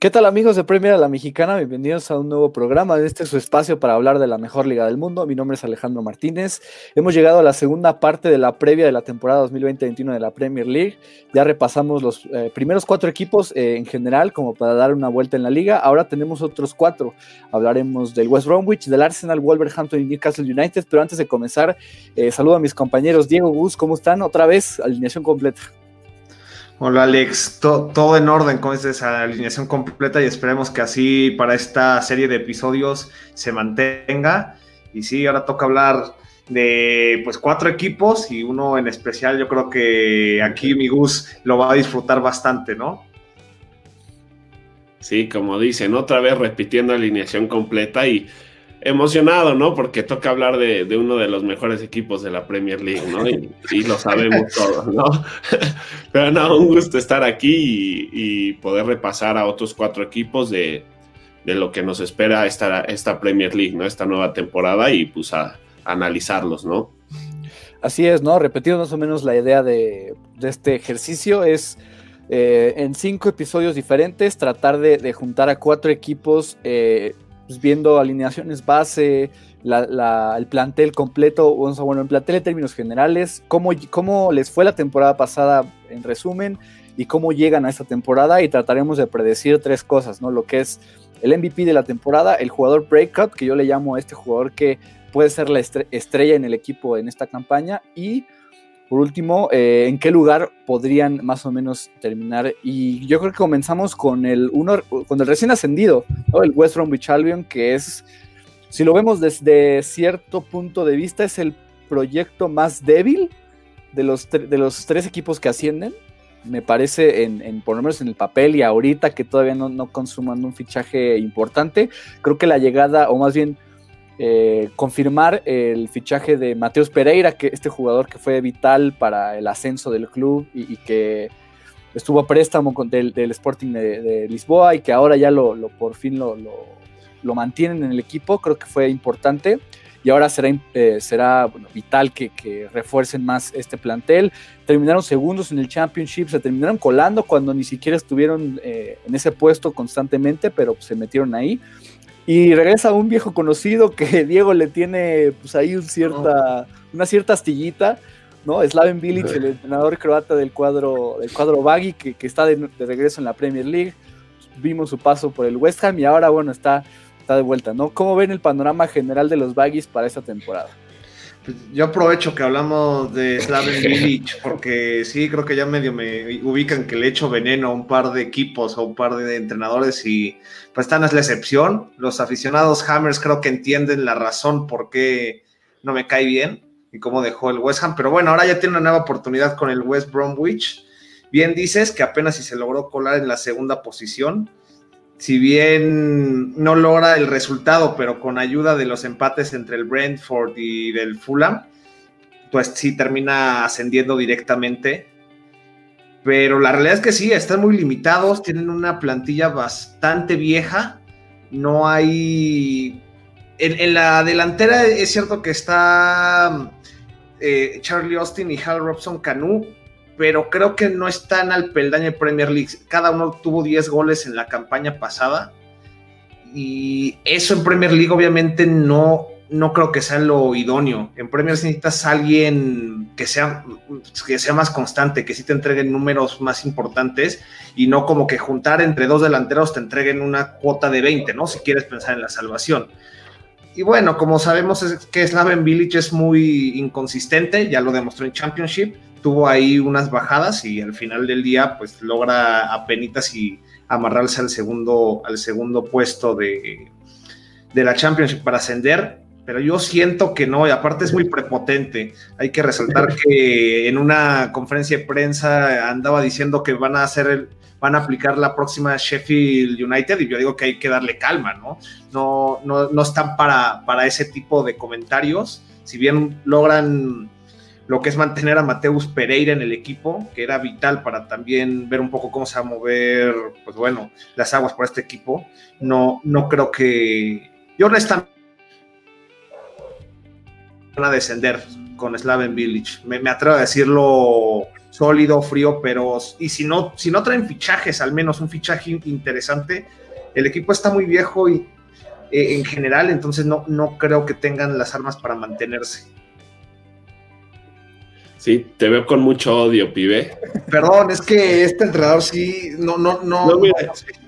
¿Qué tal amigos de Premier a la Mexicana? Bienvenidos a un nuevo programa. Este es su espacio para hablar de la mejor liga del mundo. Mi nombre es Alejandro Martínez. Hemos llegado a la segunda parte de la previa de la temporada 2020-21 de la Premier League. Ya repasamos los eh, primeros cuatro equipos eh, en general como para dar una vuelta en la liga. Ahora tenemos otros cuatro. Hablaremos del West Bromwich, del Arsenal, Wolverhampton y Newcastle United. Pero antes de comenzar, eh, saludo a mis compañeros Diego Gus. ¿Cómo están? Otra vez, alineación completa. Hola Alex, todo en orden con esa alineación completa y esperemos que así para esta serie de episodios se mantenga. Y sí, ahora toca hablar de pues cuatro equipos y uno en especial yo creo que aquí mi Gus lo va a disfrutar bastante, ¿no? Sí, como dicen, otra vez repitiendo alineación completa y emocionado, ¿no? Porque toca hablar de, uno de los mejores equipos de la Premier League, ¿no? Y, lo sabemos todos, ¿no? Pero no, un gusto estar aquí y, poder repasar a otros cuatro equipos de, lo que nos espera esta, esta Premier League, ¿no? Esta nueva temporada y pues a, analizarlos, ¿no? Así es, ¿no? Repetido más o menos la idea de, este ejercicio es... Eh, en cinco episodios diferentes, tratar de, juntar a cuatro equipos eh, pues, viendo alineaciones base, el plantel completo, bueno, el plantel en términos generales, cómo, cómo les fue la temporada pasada en resumen y cómo llegan a esta temporada y trataremos de predecir tres cosas, ¿no? Lo que es el MVP de la temporada, el jugador breakout, que yo le llamo a este jugador que puede ser la estrella en el equipo en esta campaña y por último, eh, ¿en qué lugar podrían más o menos terminar? Y yo creo que comenzamos con el, uno, con el recién ascendido, el West Bromwich Albion, que es, si lo vemos desde cierto punto de vista, es el proyecto más débil de los, de los tres equipos que ascienden. Me parece, en, en, por lo menos en el papel y ahorita que todavía no, no consuman un fichaje importante, creo que la llegada, o más bien eh, confirmar el fichaje de Mateus Pereira, que este jugador que fue vital para el ascenso del club y, que estuvo a préstamo del, Sporting de, Lisboa y que ahora ya lo, por fin lo, mantienen en el equipo, creo que fue importante y ahora será, eh, será vital que, refuercen más este plantel. Terminaron segundos en el Championship, se terminaron colando cuando ni siquiera estuvieron eh, en ese puesto constantemente, pero se metieron ahí. Y regresa un viejo conocido que Diego le tiene pues ahí un cierta, una cierta astillita, ¿no? Slaven Bilic, el entrenador croata del cuadro, del cuadro Baggy, que, está de, regreso en la Premier League. Vimos su paso por el West Ham y ahora, bueno, está, está de vuelta, ¿no? ¿Cómo ven el panorama general de los Baggies para esta temporada? Pues, yo aprovecho que hablamos de Slaven Village porque sí, creo que ya medio me ubican que le echo veneno a un par de equipos o un par de entrenadores y pues esta no es la excepción. Los aficionados Hammers creo que entienden la razón por qué no me cae bien y cómo dejó el West Ham, pero bueno, ahora ya tiene una nueva oportunidad con el West Bromwich. Bien dices que apenas si se logró colar en la segunda posición, si bien no logra el resultado, pero con ayuda de los empates entre el Brentford y el Fulham, pues sí termina ascendiendo directamente. Pero la realidad es que sí, están muy limitados, tienen una plantilla bastante vieja, no hay... En, la delantera es cierto que está eh, Charlie Austin y Hal Robson Canu, pero creo que no están al peldaño de Premier League. Cada uno tuvo 10 goles en la campaña pasada. Y eso en Premier League obviamente no, no creo que sea lo idóneo. En Premier League necesitas alguien que sea, que sea más constante, que sí te entreguen números más importantes y no como que juntar entre dos delanteros te entreguen una cuota de 20, ¿no? Si quieres pensar en la salvación. Y bueno, como sabemos es que Slaven Village es muy inconsistente, ya lo demostró en Championship tuvo ahí unas bajadas y al final del día pues logra a penitas y amarrarse al segundo, al segundo puesto de, de la Championship para ascender, pero yo siento que no, y aparte es muy prepotente. Hay que resaltar que en una conferencia de prensa andaba diciendo que van a hacer el, van a aplicar la próxima Sheffield United y yo digo que hay que darle calma, ¿no? No, no, no están para, para ese tipo de comentarios. Si bien logran lo que es mantener a Mateus Pereira en el equipo, que era vital para también ver un poco cómo se va a mover, pues bueno, las aguas por este equipo. No, no creo que. Yo honestamente van a descender con Slaven Village. Me, atrevo a decirlo sólido, frío, pero y si no, si no traen fichajes, al menos un fichaje interesante, el equipo está muy viejo y eh, en general, entonces no, no creo que tengan las armas para mantenerse. Sí, te veo con mucho odio, pibe. Perdón, es que este entrenador sí, no, no, no,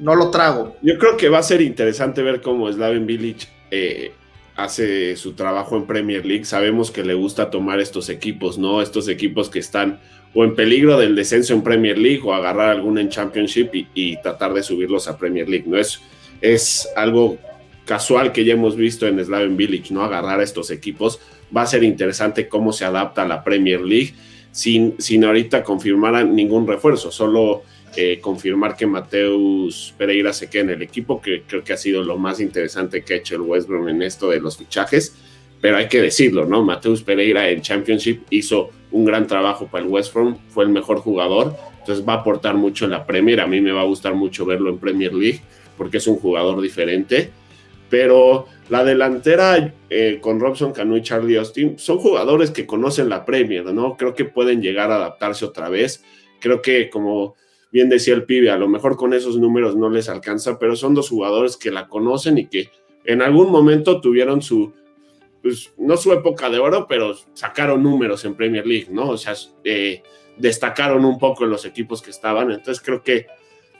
no, lo trago. Yo creo que va a ser interesante ver cómo Slaven Village eh, hace su trabajo en Premier League. Sabemos que le gusta tomar estos equipos, ¿no? Estos equipos que están o en peligro del descenso en Premier League o agarrar alguna en Championship y, tratar de subirlos a Premier League, ¿no? Es, es algo casual que ya hemos visto en Slaven Village, ¿no? Agarrar a estos equipos va a ser interesante cómo se adapta a la Premier League sin, sin ahorita confirmar ningún refuerzo, solo eh, confirmar que Mateus Pereira se quede en el equipo, que creo que ha sido lo más interesante que ha hecho el West Brom en esto de los fichajes, pero hay que decirlo, ¿no? Mateus Pereira en Championship hizo un gran trabajo para el West Brom, fue el mejor jugador, entonces va a aportar mucho en la Premier, a mí me va a gustar mucho verlo en Premier League, porque es un jugador diferente, pero la delantera eh, con Robson Canu y Charlie Austin son jugadores que conocen la Premier, ¿no? Creo que pueden llegar a adaptarse otra vez. Creo que, como bien decía el pibe, a lo mejor con esos números no les alcanza, pero son dos jugadores que la conocen y que en algún momento tuvieron su, pues no su época de oro, pero sacaron números en Premier League, ¿no? O sea, eh, destacaron un poco en los equipos que estaban. Entonces creo que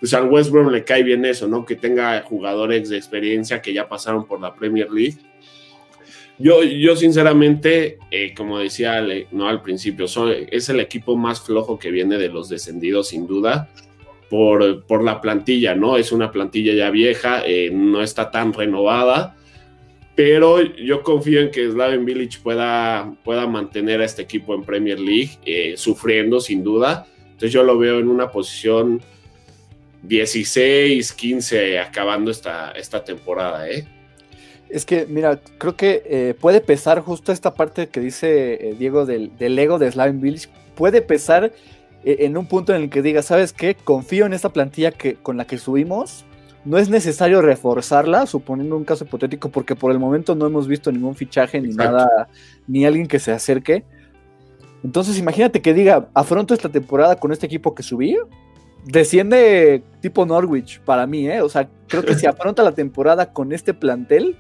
pues al West Brom le cae bien eso, ¿no? Que tenga jugadores de experiencia que ya pasaron por la Premier League. Yo, yo sinceramente, eh, como decía no al principio, es el equipo más flojo que viene de los descendidos, sin duda, por, por la plantilla, ¿no? Es una plantilla ya vieja, eh, no está tan renovada, pero yo confío en que Slaven Village pueda, pueda mantener a este equipo en Premier League, eh, sufriendo sin duda. Entonces yo lo veo en una posición 16, 15 acabando esta, esta temporada, ¿eh? Es que, mira, creo que eh, puede pesar justo esta parte que dice eh, Diego del, ego de Slaven Village, puede pesar eh, en un punto en el que diga, ¿sabes qué? Confío en esta plantilla que, con la que subimos, no es necesario reforzarla, suponiendo un caso hipotético, porque por el momento no hemos visto ningún fichaje ni nada, ni alguien que se acerque. Entonces, imagínate que diga, afronto esta temporada con este equipo que subí, desciende tipo Norwich para mí, ¿eh? O sea, creo que si afronta la temporada con este plantel,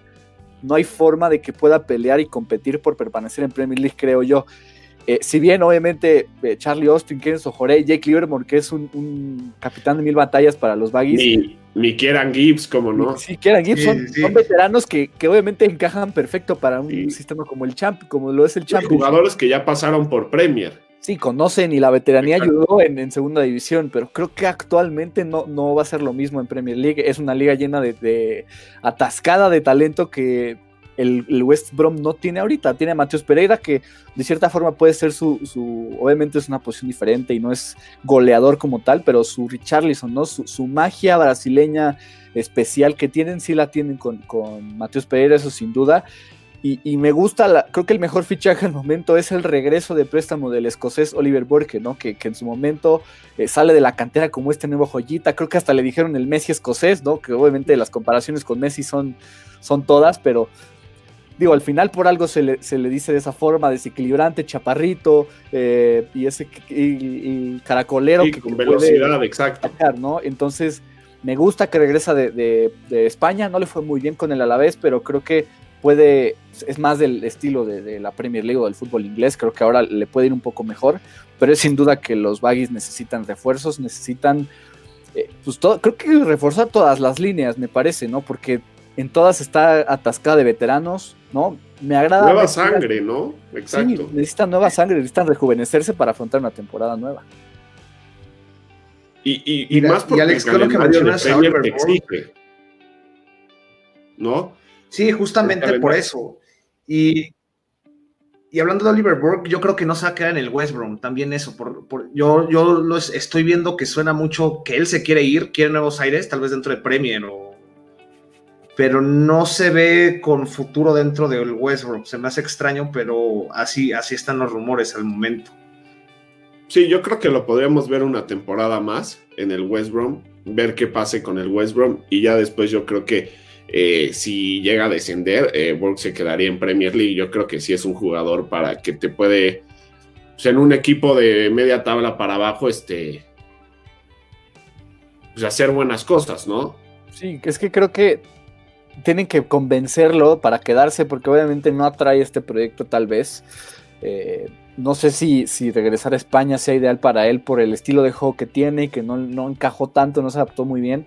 no hay forma de que pueda pelear y competir por permanecer en Premier League, creo yo. Eh, si bien, obviamente, eh, Charlie Austin, Kenzo Jorey, Jake Livermore, que es un, capitán de mil batallas para los Baggies. Ni, ni Kieran Gibbs, como no. Sí, Kieran Gibbs son, veteranos que, obviamente encajan perfecto para un sistema como el Champ, como lo es el Champ. Jugadores que ya pasaron por Premier sí, conocen y la veteranía ayudó en, segunda división, pero creo que actualmente no, no va a ser lo mismo en Premier League. Es una liga llena de, atascada de talento que el, West Brom no tiene ahorita. Tiene a Mateus Pereira, que de cierta forma puede ser su, su, Obviamente es una posición diferente y no es goleador como tal, pero su Richarlison, ¿no? Su, magia brasileña especial que tienen, sí la tienen con, con Mateus Pereira, eso sin duda. Y, me gusta, la, creo que el mejor fichaje al momento es el regreso de préstamo del escocés Oliver Burke, ¿no? Que, en su momento eh, sale de la cantera como este nuevo joyita. Creo que hasta le dijeron el Messi escocés, ¿no? Que obviamente las comparaciones con Messi son, son todas, pero digo, al final por algo se le, dice de esa forma, desequilibrante, chaparrito eh, y ese y, caracolero. que con velocidad, exacto. ¿no? Entonces, me gusta que regresa de, de, España, no le fue muy bien con el Alavés, pero creo que puede, es más del estilo de, la Premier League o del fútbol inglés, creo que ahora le puede ir un poco mejor, pero es sin duda que los Baggies necesitan refuerzos, necesitan, eh, pues todo, creo que reforzar todas las líneas, me parece, ¿no? Porque en todas está atascada de veteranos, ¿no? Me agrada. Nueva sangre, ¿no? Exacto. necesitan nueva sangre, necesitan rejuvenecerse para afrontar una temporada nueva. Y, más porque Alex, el que mencionas exige. ¿No? Sí, justamente por eso. Y, y hablando de Oliver Burke, yo creo que no se va a quedar en el West Brom, también eso. Por, yo yo lo estoy viendo que suena mucho que él se quiere ir, quiere Nuevos Aires, tal vez dentro de Premier o... Pero no se ve con futuro dentro del West Brom. Se me hace extraño, pero así, así están los rumores al momento. Sí, yo creo que lo podríamos ver una temporada más en el West Brom, ver qué pase con el West Brom y ya después yo creo que eh, si llega a descender, eh, se quedaría en Premier League. Yo creo que sí es un jugador para que te puede pues, en un equipo de media tabla para abajo, este, pues hacer buenas cosas, ¿no? Sí, es que creo que tienen que convencerlo para quedarse, porque obviamente no atrae este proyecto tal vez. Eh, no sé si, si, regresar a España sea ideal para él por el estilo de juego que tiene y que no, no, encajó tanto, no se adaptó muy bien.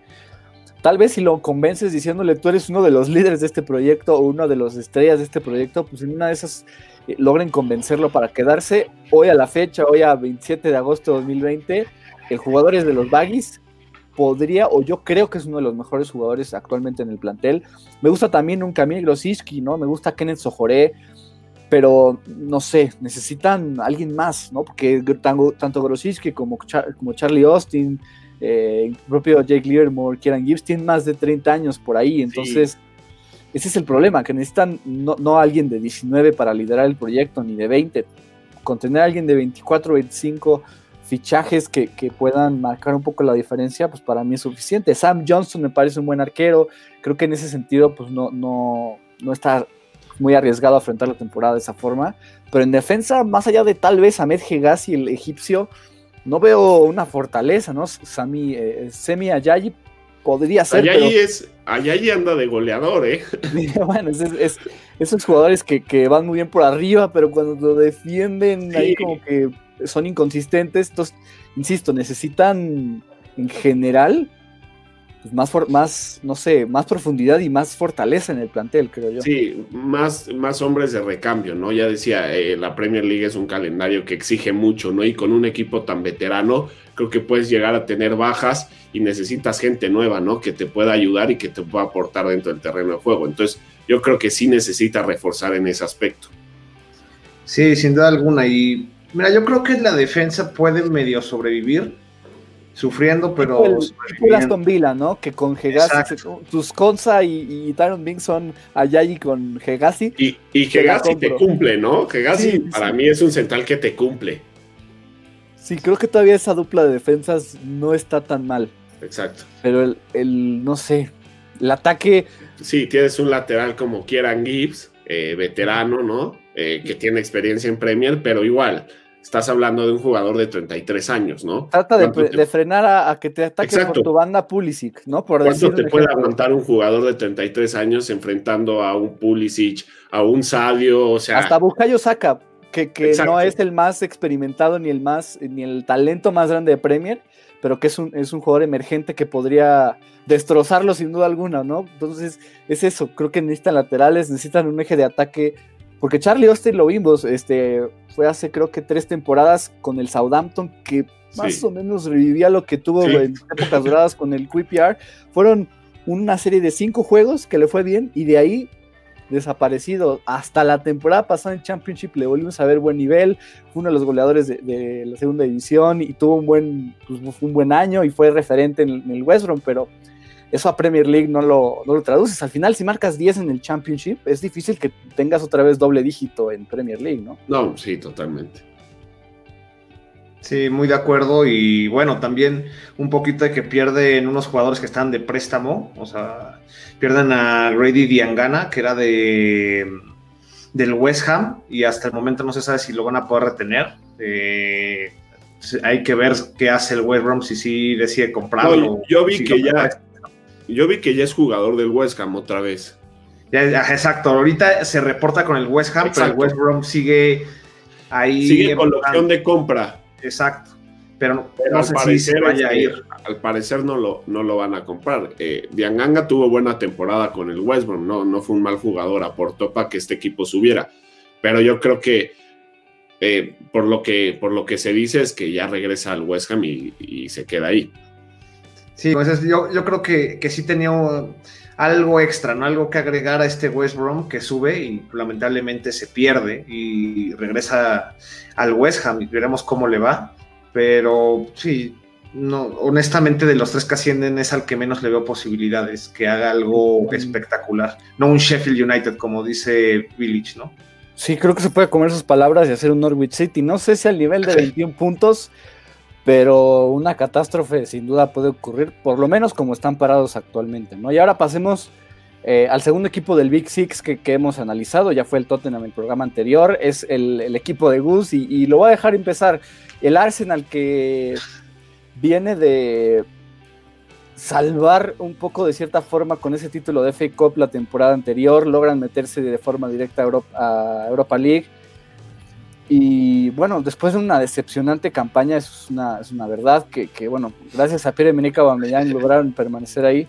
Tal vez si lo convences diciéndole tú eres uno de los líderes de este proyecto o uno de los estrellas de este proyecto, pues en una de esas eh, logren convencerlo para quedarse. Hoy a la fecha, hoy a 27 de agosto de 2020, el jugador es de los Baggies, podría, o yo creo que es uno de los mejores jugadores actualmente en el plantel. Me gusta también un Camille Grosicki, ¿no? Me gusta Kenneth Sojoré, pero no sé, necesitan alguien más, ¿no? Porque tanto, tanto Grosicki como, como Charlie Austin, eh, el propio Jake Livermore, Kieran Gibbs, tienen más de 30 años por ahí, entonces... Ese es el problema, que necesitan no, no alguien de 19 para liderar el proyecto, ni de 20. Con tener a alguien de 24, 25 fichajes que, puedan marcar un poco la diferencia, pues para mí es suficiente. Sam Johnson me parece un buen arquero, creo que en ese sentido pues no, no, no está muy arriesgado a afrontar la temporada de esa forma, pero en defensa, más allá de tal vez Ahmed Hegazi, el egipcio, no veo una fortaleza, ¿no? Sami, eh, Semi Ayayi podría ser. Ayayi, es, Ayayi anda de goleador, ¿eh? bueno, es, esos jugadores que, que, van muy bien por arriba, pero cuando lo defienden ahí como que son inconsistentes. Entonces, insisto, necesitan en general pues, más, más, no sé, más profundidad y más fortaleza en el plantel, creo yo. Sí, más, más hombres de recambio, ¿no? Ya decía, eh, la Premier League es un calendario que exige mucho, ¿no? Y con un equipo tan veterano, creo que puedes llegar a tener bajas y necesitas gente nueva, ¿no? Que te pueda ayudar y que te pueda aportar dentro del terreno de juego. Entonces, yo creo que sí necesita reforzar en ese aspecto. Sí, sin duda alguna. Y Mira, yo creo que la defensa puede medio sobrevivir, sufriendo, pero. Tipo Aston Villa, ¿no? Que con Hegazi, tus Conza y, y Tyron Bing son Ayayi con Hegazi. Y, y Hegazi te cumple, ¿no? Hegazi para mí es un central que te cumple. Sí, creo que todavía esa dupla de defensas no está tan mal. Exacto. Pero el, el no sé, el ataque. Sí, tienes un lateral como Kieran Gibbs, eh, veterano, ¿no? Eh, que tiene experiencia en Premier, pero igual estás hablando de un jugador de 33 años, ¿no? Trata de, frenar a, que te ataque por tu banda Pulisic, ¿no? Por ¿Cuánto te puede aguantar un jugador de 33 años enfrentando a un Pulisic, a un Sadio, o sea... Hasta Bukayo Saka, que, que no es el más experimentado ni el más, ni el talento más grande de Premier, pero que es un, es un jugador emergente que podría destrozarlo sin duda alguna, ¿no? Entonces, es eso, creo que necesitan laterales, necesitan un eje de ataque porque Charlie Austin lo vimos, este, fue hace creo que tres temporadas con el Southampton, que más o menos revivía lo que tuvo en épocas doradas con el QPR. Fueron una serie de cinco juegos que le fue bien y de ahí desaparecido. Hasta la temporada pasada en Championship le volvimos a ver buen nivel. Fue uno de los goleadores de, la segunda división y tuvo un buen, pues, un buen año y fue referente en, en el West Brom, pero eso a Premier League no lo, no lo traduces. Al final, si marcas 10 en el Championship, es difícil que tengas otra vez doble dígito en Premier League, ¿no? No, sí, totalmente. Sí, muy de acuerdo. Y bueno, también un poquito de que pierden unos jugadores que están de préstamo. O sea, pierden a Grady Diangana, que era de del West Ham, y hasta el momento no se sabe si lo van a poder retener. Eh, hay que ver qué hace el West Ham si sí decide comprarlo. yo vi que ya yo vi que ya es jugador del West Ham otra vez. exacto, ahorita se reporta con el West Ham, pero el West Brom sigue ahí. Sigue con la opción de compra. Exacto. Pero, no sé si se vaya a ir. Al parecer no lo, no lo van a comprar. Eh, Dianganga tuvo buena temporada con el West Brom, no, no fue un mal jugador, aportó para que este equipo subiera. Pero yo creo que eh, por, lo que por lo que se dice es que ya regresa al West Ham y se queda ahí. Sí, pues yo, yo creo que, que, sí tenía algo extra, ¿no? Algo que agregar a este West Brom que sube y lamentablemente se pierde y regresa al West Ham y veremos cómo le va. Pero sí, no, honestamente de los tres que ascienden es al que menos le veo posibilidades, que haga algo espectacular. No un Sheffield United, como dice Village, ¿no? Sí, creo que se puede comer sus palabras y hacer un Norwich City. No sé si al nivel de 21 puntos pero una catástrofe sin duda puede ocurrir, por lo menos como están parados actualmente, ¿no? Y ahora pasemos Eh, al segundo equipo del Big Six que, hemos analizado, ya fue el Tottenham en el programa anterior, es el, equipo de Gus y, lo voy a dejar empezar. El Arsenal que viene de salvar un poco de cierta forma con ese título de FA Cup la temporada anterior, logran meterse de forma directa a Europa, League. Y bueno, después de una decepcionante campaña, eso es una, es una verdad, que, bueno, gracias a Pierre-Emerick Aubameyang lograron permanecer ahí.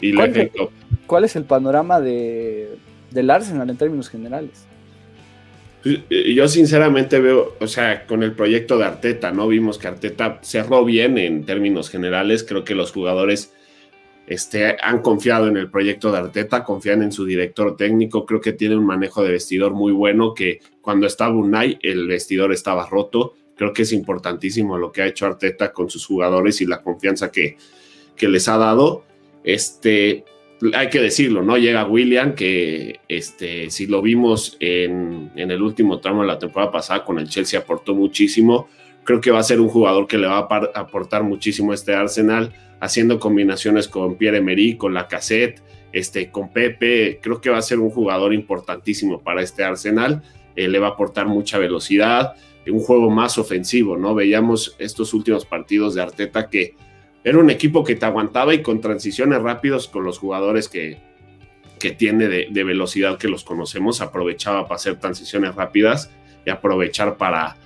Y la FA Cup. ¿Cuál es el panorama de, del Arsenal en términos generales? Pues, eh, yo sinceramente veo, o sea, con el proyecto de Arteta, ¿no? Vimos que Arteta cerró bien en términos generales. Creo que los jugadores este, han confiado en el proyecto de Arteta, confían en su director técnico. Creo que tiene un manejo de vestidor muy bueno, que cuando estaba Unai, el vestidor estaba roto. Creo que es importantísimo lo que ha hecho Arteta con sus jugadores y la confianza que, que les ha dado. Este, hay que decirlo, ¿no? Llega William, que este, si lo vimos en, el último tramo de la temporada pasada con el Chelsea, aportó muchísimo. Creo que va a ser un jugador que le va a aportar muchísimo a este Arsenal, haciendo combinaciones con Pierre-Emerick, con la cassette, este, con Pepe. Creo que va a ser un jugador importantísimo para este Arsenal. Eh, le va a aportar mucha velocidad, un juego más ofensivo, ¿no? Veíamos estos últimos partidos de Arteta que era un equipo que te aguantaba y con transiciones rápidos con los jugadores que, que tiene de, velocidad que los conocemos, aprovechaba para hacer transiciones rápidas y aprovechar para,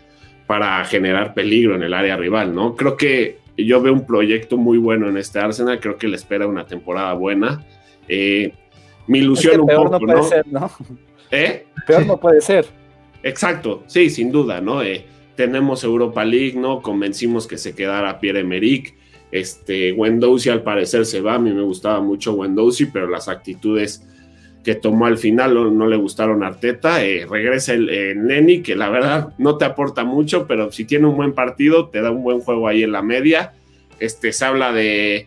para generar peligro en el área rival, ¿no? Creo que yo veo un proyecto muy bueno en este Arsenal, creo que le espera una temporada buena. Eh, mi ilusión un poco, no puede ser, ¿no? ¿Eh? Peor no puede ser. Exacto, sí, sin duda, ¿no? Eh, tenemos Europa League, ¿no? Convencimos que se quedara Pierre Emerick. Este, Wendowsi al parecer se va, a mí me gustaba mucho Wendowsi, pero las actitudes que tomó al final no, le gustaron a Arteta. Eh, regresa el eh, Neni, que la verdad no te aporta mucho, pero si tiene un buen partido, te da un buen juego ahí en la media. Este, se habla de,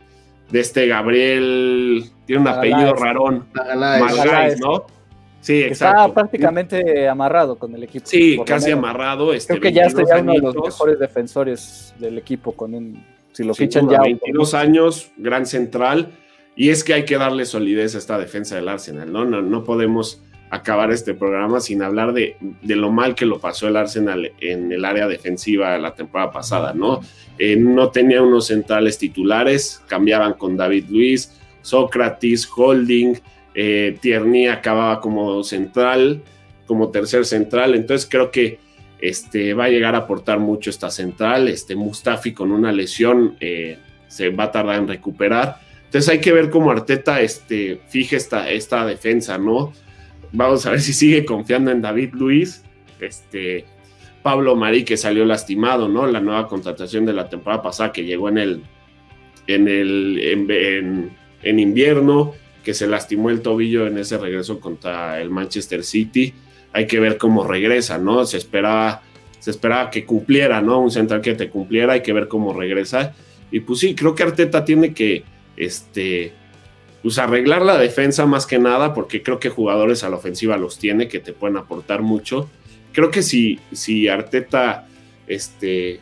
de este Gabriel, tiene un apellido rarón, Magaláes, ¿no? Sí, exacto. Está prácticamente amarrado con el equipo. Sí, casi amarrado. Este, Creo que ya está uno de los mejores defensores del equipo con un si lo fichan ya. 22 años, gran central. Y es que hay que darle solidez a esta defensa del Arsenal, ¿no? No, podemos acabar este programa sin hablar de, lo mal que lo pasó el Arsenal en el área defensiva la temporada pasada, ¿no? Eh, no tenía unos centrales titulares, cambiaban con David Luis, Sócrates, Holding, eh, Tierney acababa como central, como tercer central, entonces creo que este, va a llegar a aportar mucho esta central. Este, Mustafi con una lesión eh, se va a tardar en recuperar. Entonces hay que ver cómo Arteta este, fije esta, esta defensa, ¿no? Vamos a ver si sigue confiando en David Luis. Este, Pablo Marí que salió lastimado, ¿no? La nueva contratación de la temporada pasada que llegó en el, en el en invierno, que se lastimó el tobillo en ese regreso contra el Manchester City hay que ver cómo regresa, ¿no? Se esperaba, se esperaba que cumpliera, ¿no? Un central que te cumpliera, hay que ver cómo regresa. Y pues sí, creo que Arteta tiene que, este, pues arreglar la defensa más que nada, porque creo que jugadores a la ofensiva los tiene que te pueden aportar mucho. Creo que si, si Arteta, este,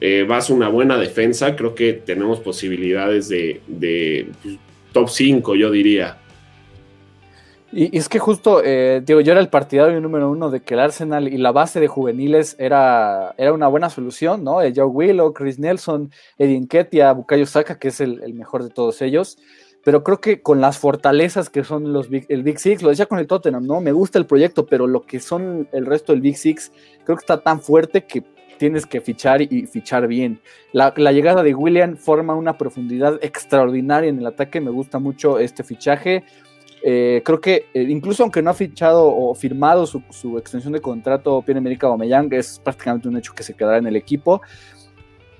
eh, vas a una buena defensa, creo que tenemos posibilidades de, de pues, top 5, yo diría. Y, es que justo, eh, digo, yo era el partidario número uno de que el Arsenal y la base de juveniles era, era una buena solución, ¿no? Eh, Joe Willow, Chris Nelson, Eddie Nketiah, Bukayo Saka, que es el, mejor de todos ellos. Pero creo que con las fortalezas que son los el Big Six, lo decía con el Tottenham, ¿no? Me gusta el proyecto, pero lo que son el resto del Big Six, creo que está tan fuerte que tienes que fichar y fichar bien. La, llegada de William forma una profundidad extraordinaria en el ataque, me gusta mucho este fichaje. Eh, creo que eh, incluso aunque no ha fichado o firmado su, extensión de contrato Pierre Emerick Aubameyang, es prácticamente un hecho que se quedará en el equipo.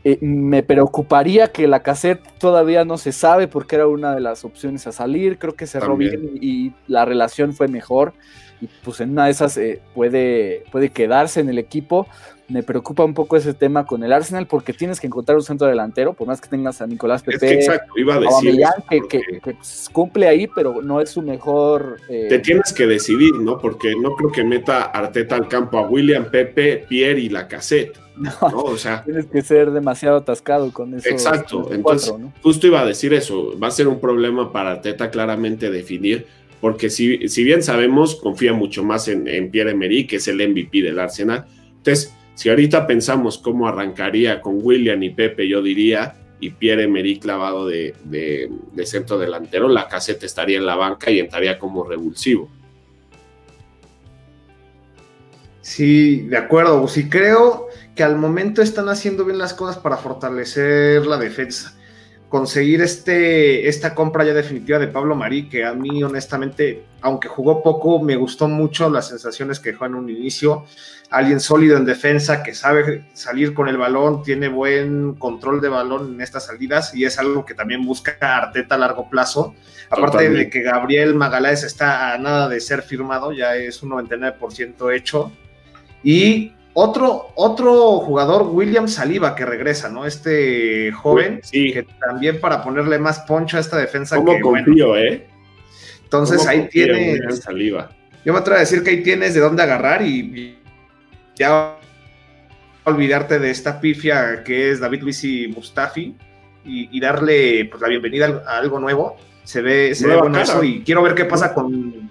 Eh, me preocuparía que la cassette todavía no se sabe porque era una de las opciones a salir. Creo que cerró bien y, la relación fue mejor. Y pues en una de esas puede, puede quedarse en el equipo me preocupa un poco ese tema con el Arsenal porque tienes que encontrar un centro delantero, por más que tengas a Nicolás Pepe, exacto, iba a decir que, pues, cumple ahí, pero no es su mejor. Eh, te tienes que decidir, ¿no? Porque no creo que meta Arteta al campo a William, Pepe, Pierre y la cassette. O sea, tienes que ser demasiado atascado con eso. Exacto, entonces justo iba a decir eso, va a ser un problema para Teta claramente definir, porque si, si bien sabemos, confía mucho más en, en Pierre-Emerick, que es el MVP del Arsenal, entonces si ahorita pensamos cómo arrancaría con William y Pepe, yo diría, y Pierre Emery clavado de, centro delantero, la caseta estaría en la banca y entraría como revulsivo. Sí, de acuerdo. Sí, creo que al momento están haciendo bien las cosas para fortalecer la defensa conseguir este, esta compra ya definitiva de Pablo Marí, que a mí honestamente, aunque jugó poco, me gustó mucho las sensaciones que dejó en un inicio. Alguien sólido en defensa, que sabe salir con el balón, tiene buen control de balón en estas salidas y es algo que también busca Arteta a largo plazo. Aparte de que Gabriel Magaláes está a nada de ser firmado, ya es un 99% hecho. Y otro, otro jugador, William Saliba, que regresa, ¿no? Este joven, sí. que también para ponerle más poncho a esta defensa. ¿Cómo confío, eh? Entonces ahí tienes. Saliba. Yo me atrevo a decir que ahí tienes de dónde agarrar y, ya olvidarte de esta pifia que es David Luis y Mustafi y, darle pues, la bienvenida a algo nuevo. Se ve, se ve bueno eso y quiero ver qué pasa con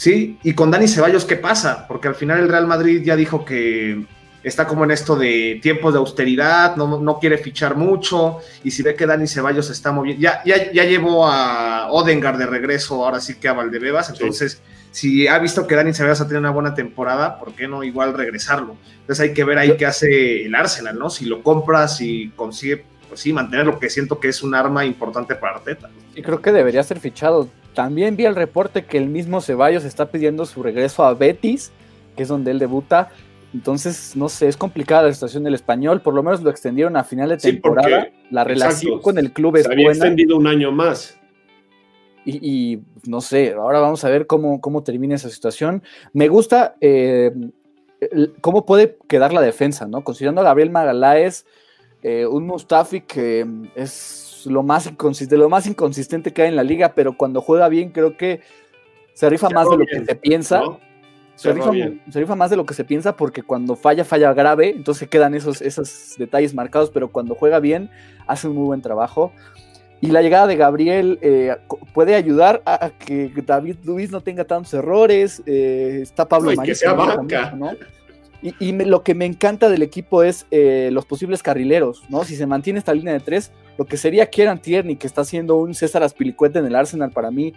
Sí, y con Dani Ceballos, ¿qué pasa? Porque al final el Real Madrid ya dijo que está como en esto de tiempos de austeridad, no, quiere fichar mucho, y si ve que Dani Ceballos está moviendo, ya, ya, ya llevó a Odengar de regreso, ahora sí que a Valdebebas, entonces si ha visto que Dani Ceballos ha tenido una buena temporada, ¿por qué no igual regresarlo? Entonces hay que ver ahí qué hace el Arsenal, ¿no? Si lo compras, si consigue, pues sí, mantener lo que siento que es un arma importante para Arteta. Y creo que debería ser fichado también vi el reporte que el mismo Ceballos está pidiendo su regreso a Betis, que es donde él debuta. Entonces, no sé, es complicada la situación del español. Por lo menos lo extendieron a final de temporada. la relación con el club es se había extendido un año más. Y, no sé, ahora vamos a ver cómo, cómo termina esa situación. Me gusta eh, cómo puede quedar la defensa, ¿no? Considerando a Gabriel Magaláes, eh, un Mustafi que es lo más, inconsistente, lo más inconsistente que hay en la liga, pero cuando juega bien creo que se rifa más de lo que se piensa. Se, rifa, más de lo que se piensa porque cuando falla, falla grave, entonces quedan esos, esos detalles marcados, pero cuando juega bien, hace un muy buen trabajo. Y la llegada de Gabriel eh, puede ayudar a, que David Luis no tenga tantos errores. Eh, está Pablo no, que sea banca. Y, lo que me encanta del equipo es eh, los posibles carrileros, ¿no? Si se mantiene esta línea de tres, lo que sería Kieran Tierney, que está haciendo un César Aspilicueta en el Arsenal para mí,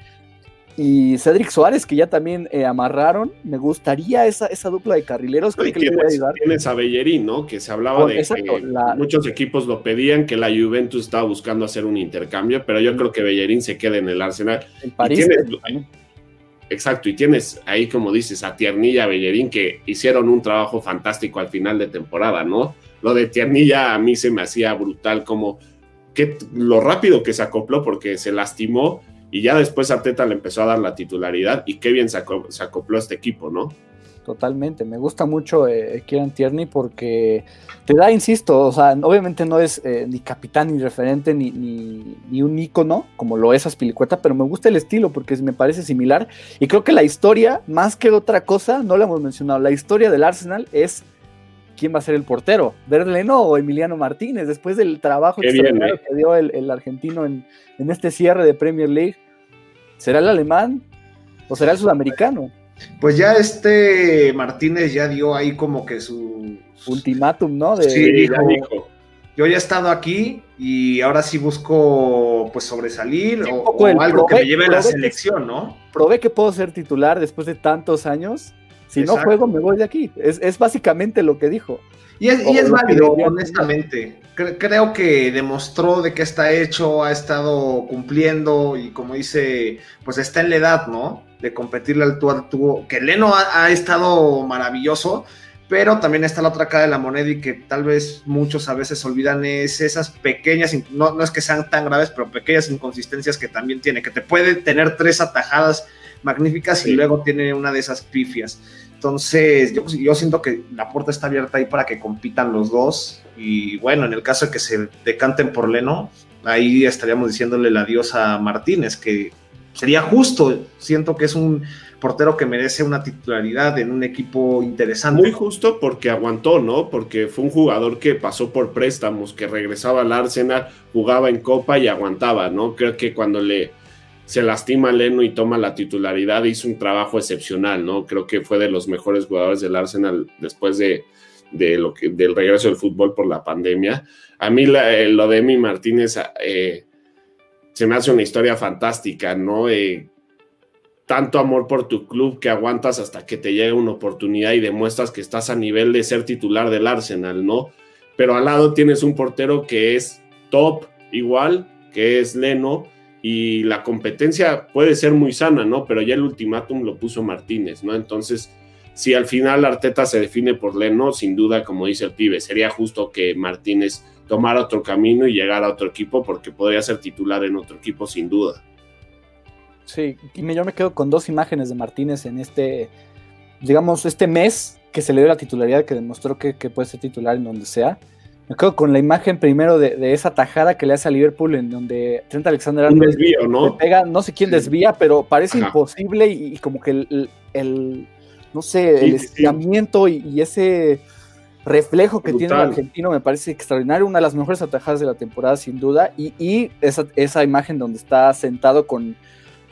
y Cedric Suárez, que ya también eh, amarraron, me gustaría esa, esa dupla de carrileros. que tienes, tienes, a Bellerín, ¿no? Que se hablaba de que muchos equipos lo pedían, que la Juventus estaba buscando hacer un intercambio, pero yo creo que Bellerín se quede en el Arsenal. En París. Exacto, y tienes ahí, como dices, a Tiernilla, Bellerín, que hicieron un trabajo fantástico al final de temporada, ¿no? Lo de Tiernilla a mí se me hacía brutal, como que lo rápido que se acopló porque se lastimó y ya después Arteta le empezó a dar la titularidad y qué bien se, acopló este equipo, ¿no? Totalmente, me gusta mucho eh, Kieran Tierney porque te da, insisto, o sea, obviamente no es eh, ni capitán ni referente ni, ni, un ícono como lo es Aspilicueta, pero me gusta el estilo porque me parece similar y creo que la historia, más que otra cosa, no la hemos mencionado, la historia del Arsenal es quién va a ser el portero, Verleno o Emiliano Martínez, después del trabajo eh. que dio el, argentino en, en este cierre de Premier League, ¿será el alemán o será el sudamericano? Pues ya este Martínez ya dio ahí como que su ultimátum, ¿no? De, sí, dijo, Yo ya he estado aquí y ahora sí busco pues sobresalir o, algo que me lleve a la selección, ¿no? Probé que puedo ser titular después de tantos años. Si no juego, me voy de aquí. Es, básicamente lo que dijo. Y es, y es válido, honestamente. Creo que demostró de qué está hecho, ha estado cumpliendo y como dice, pues está en la edad, ¿no? de competirle al tú al tú, que Leno ha, estado maravilloso, pero también está la otra cara de la moneda y que tal vez muchos a veces olvidan es esas pequeñas, no, no es que sean tan graves, pero pequeñas inconsistencias que también tiene, que te puede tener tres atajadas magníficas y luego tiene una de esas pifias. Entonces, yo, yo siento que la puerta está abierta ahí para que compitan los dos. Y bueno, en el caso de que se decanten por Leno, ahí estaríamos diciéndole el adiós a Martínez, que sería justo. Siento que es un portero que merece una titularidad en un equipo interesante. Muy justo porque aguantó, ¿no? Porque fue un jugador que pasó por préstamos, que regresaba al Arsenal, jugaba en Copa y aguantaba, ¿no? Creo que cuando le se lastima Leno y toma la titularidad, hizo un trabajo excepcional, ¿no? Creo que fue de los mejores jugadores del Arsenal después de, lo que, del regreso del fútbol por la pandemia. A mí eh, lo de Emi Martínez eh, se me hace una historia fantástica, ¿no? Eh, tanto amor por tu club que aguantas hasta que te llegue una oportunidad y demuestras que estás a nivel de ser titular del Arsenal, ¿no? Pero al lado tienes un portero que es top igual, que es Leno, y la competencia puede ser muy sana, ¿no? Pero ya el ultimátum lo puso Martínez, ¿no? Entonces, si al final Arteta se define por Leno, sin duda, como dice el pibe, sería justo que Martínez tomara otro camino y llegara a otro equipo porque podría ser titular en otro equipo, sin duda. Sí, y yo me quedo con dos imágenes de Martínez en este, digamos, este mes que se le dio la titularidad, que demostró que, que puede ser titular en donde sea. Me quedo con la imagen primero de, esa tajada que le hace a Liverpool en donde Trent Alexander Un desvío, ¿no? pega, no sé quién desvía, pero parece imposible y, como que el, no sé, el estiramiento y, ese reflejo que tiene el argentino me parece extraordinario, una de las mejores atajadas de la temporada sin duda. Y, esa, esa imagen donde está sentado con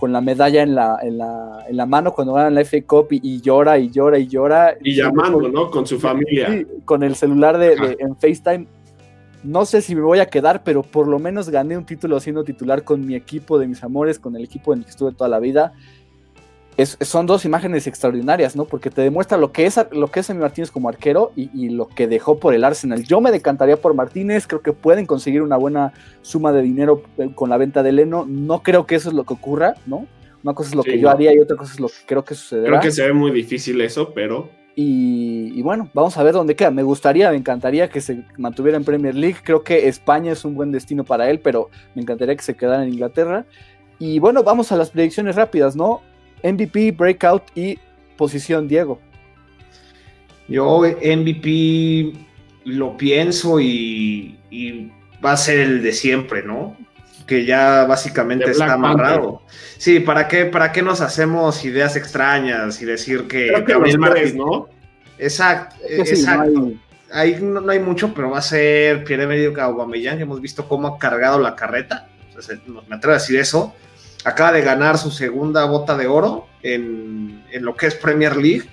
con la medalla en la, en la, en la mano cuando ganan la FA Cup y, llora y llora y llora. Y llamando, ¿no? Con su familia. con el celular de, en FaceTime. No sé si me voy a quedar, pero por lo menos gané un título siendo titular con mi equipo de mis amores, con el equipo en el que estuve toda la vida son dos imágenes extraordinarias, ¿no? Porque te demuestra lo que es, lo que es Martínez como arquero y, lo que dejó por el Arsenal. Yo me decantaría por Martínez, creo que pueden conseguir una buena suma de dinero eh, con la venta de Leno. No creo que eso es lo que ocurra, ¿no? Una cosa es lo que yo haría y otra cosa es lo que creo que sucederá. Creo que se ve muy difícil eso, pero... Y, y, bueno, vamos a ver dónde queda. Me gustaría, me encantaría que se mantuviera en Premier League. Creo que España es un buen destino para él, pero me encantaría que se quedara en Inglaterra. Y bueno, vamos a las predicciones rápidas, ¿no? MVP, Breakout y posición, Diego. Yo MVP lo pienso y, va a ser el de siempre, ¿no? Que ya básicamente está amarrado. Sí, ¿para qué, ¿para qué nos hacemos ideas extrañas y decir que, Gabriel ¿no? Exacto, exacto. Ahí no, hay mucho, pero va a ser Pierre-Emerick Aubameyang, hemos visto cómo ha cargado la carreta. me atrevo a decir eso acaba de ganar su segunda bota de oro en, lo que es Premier League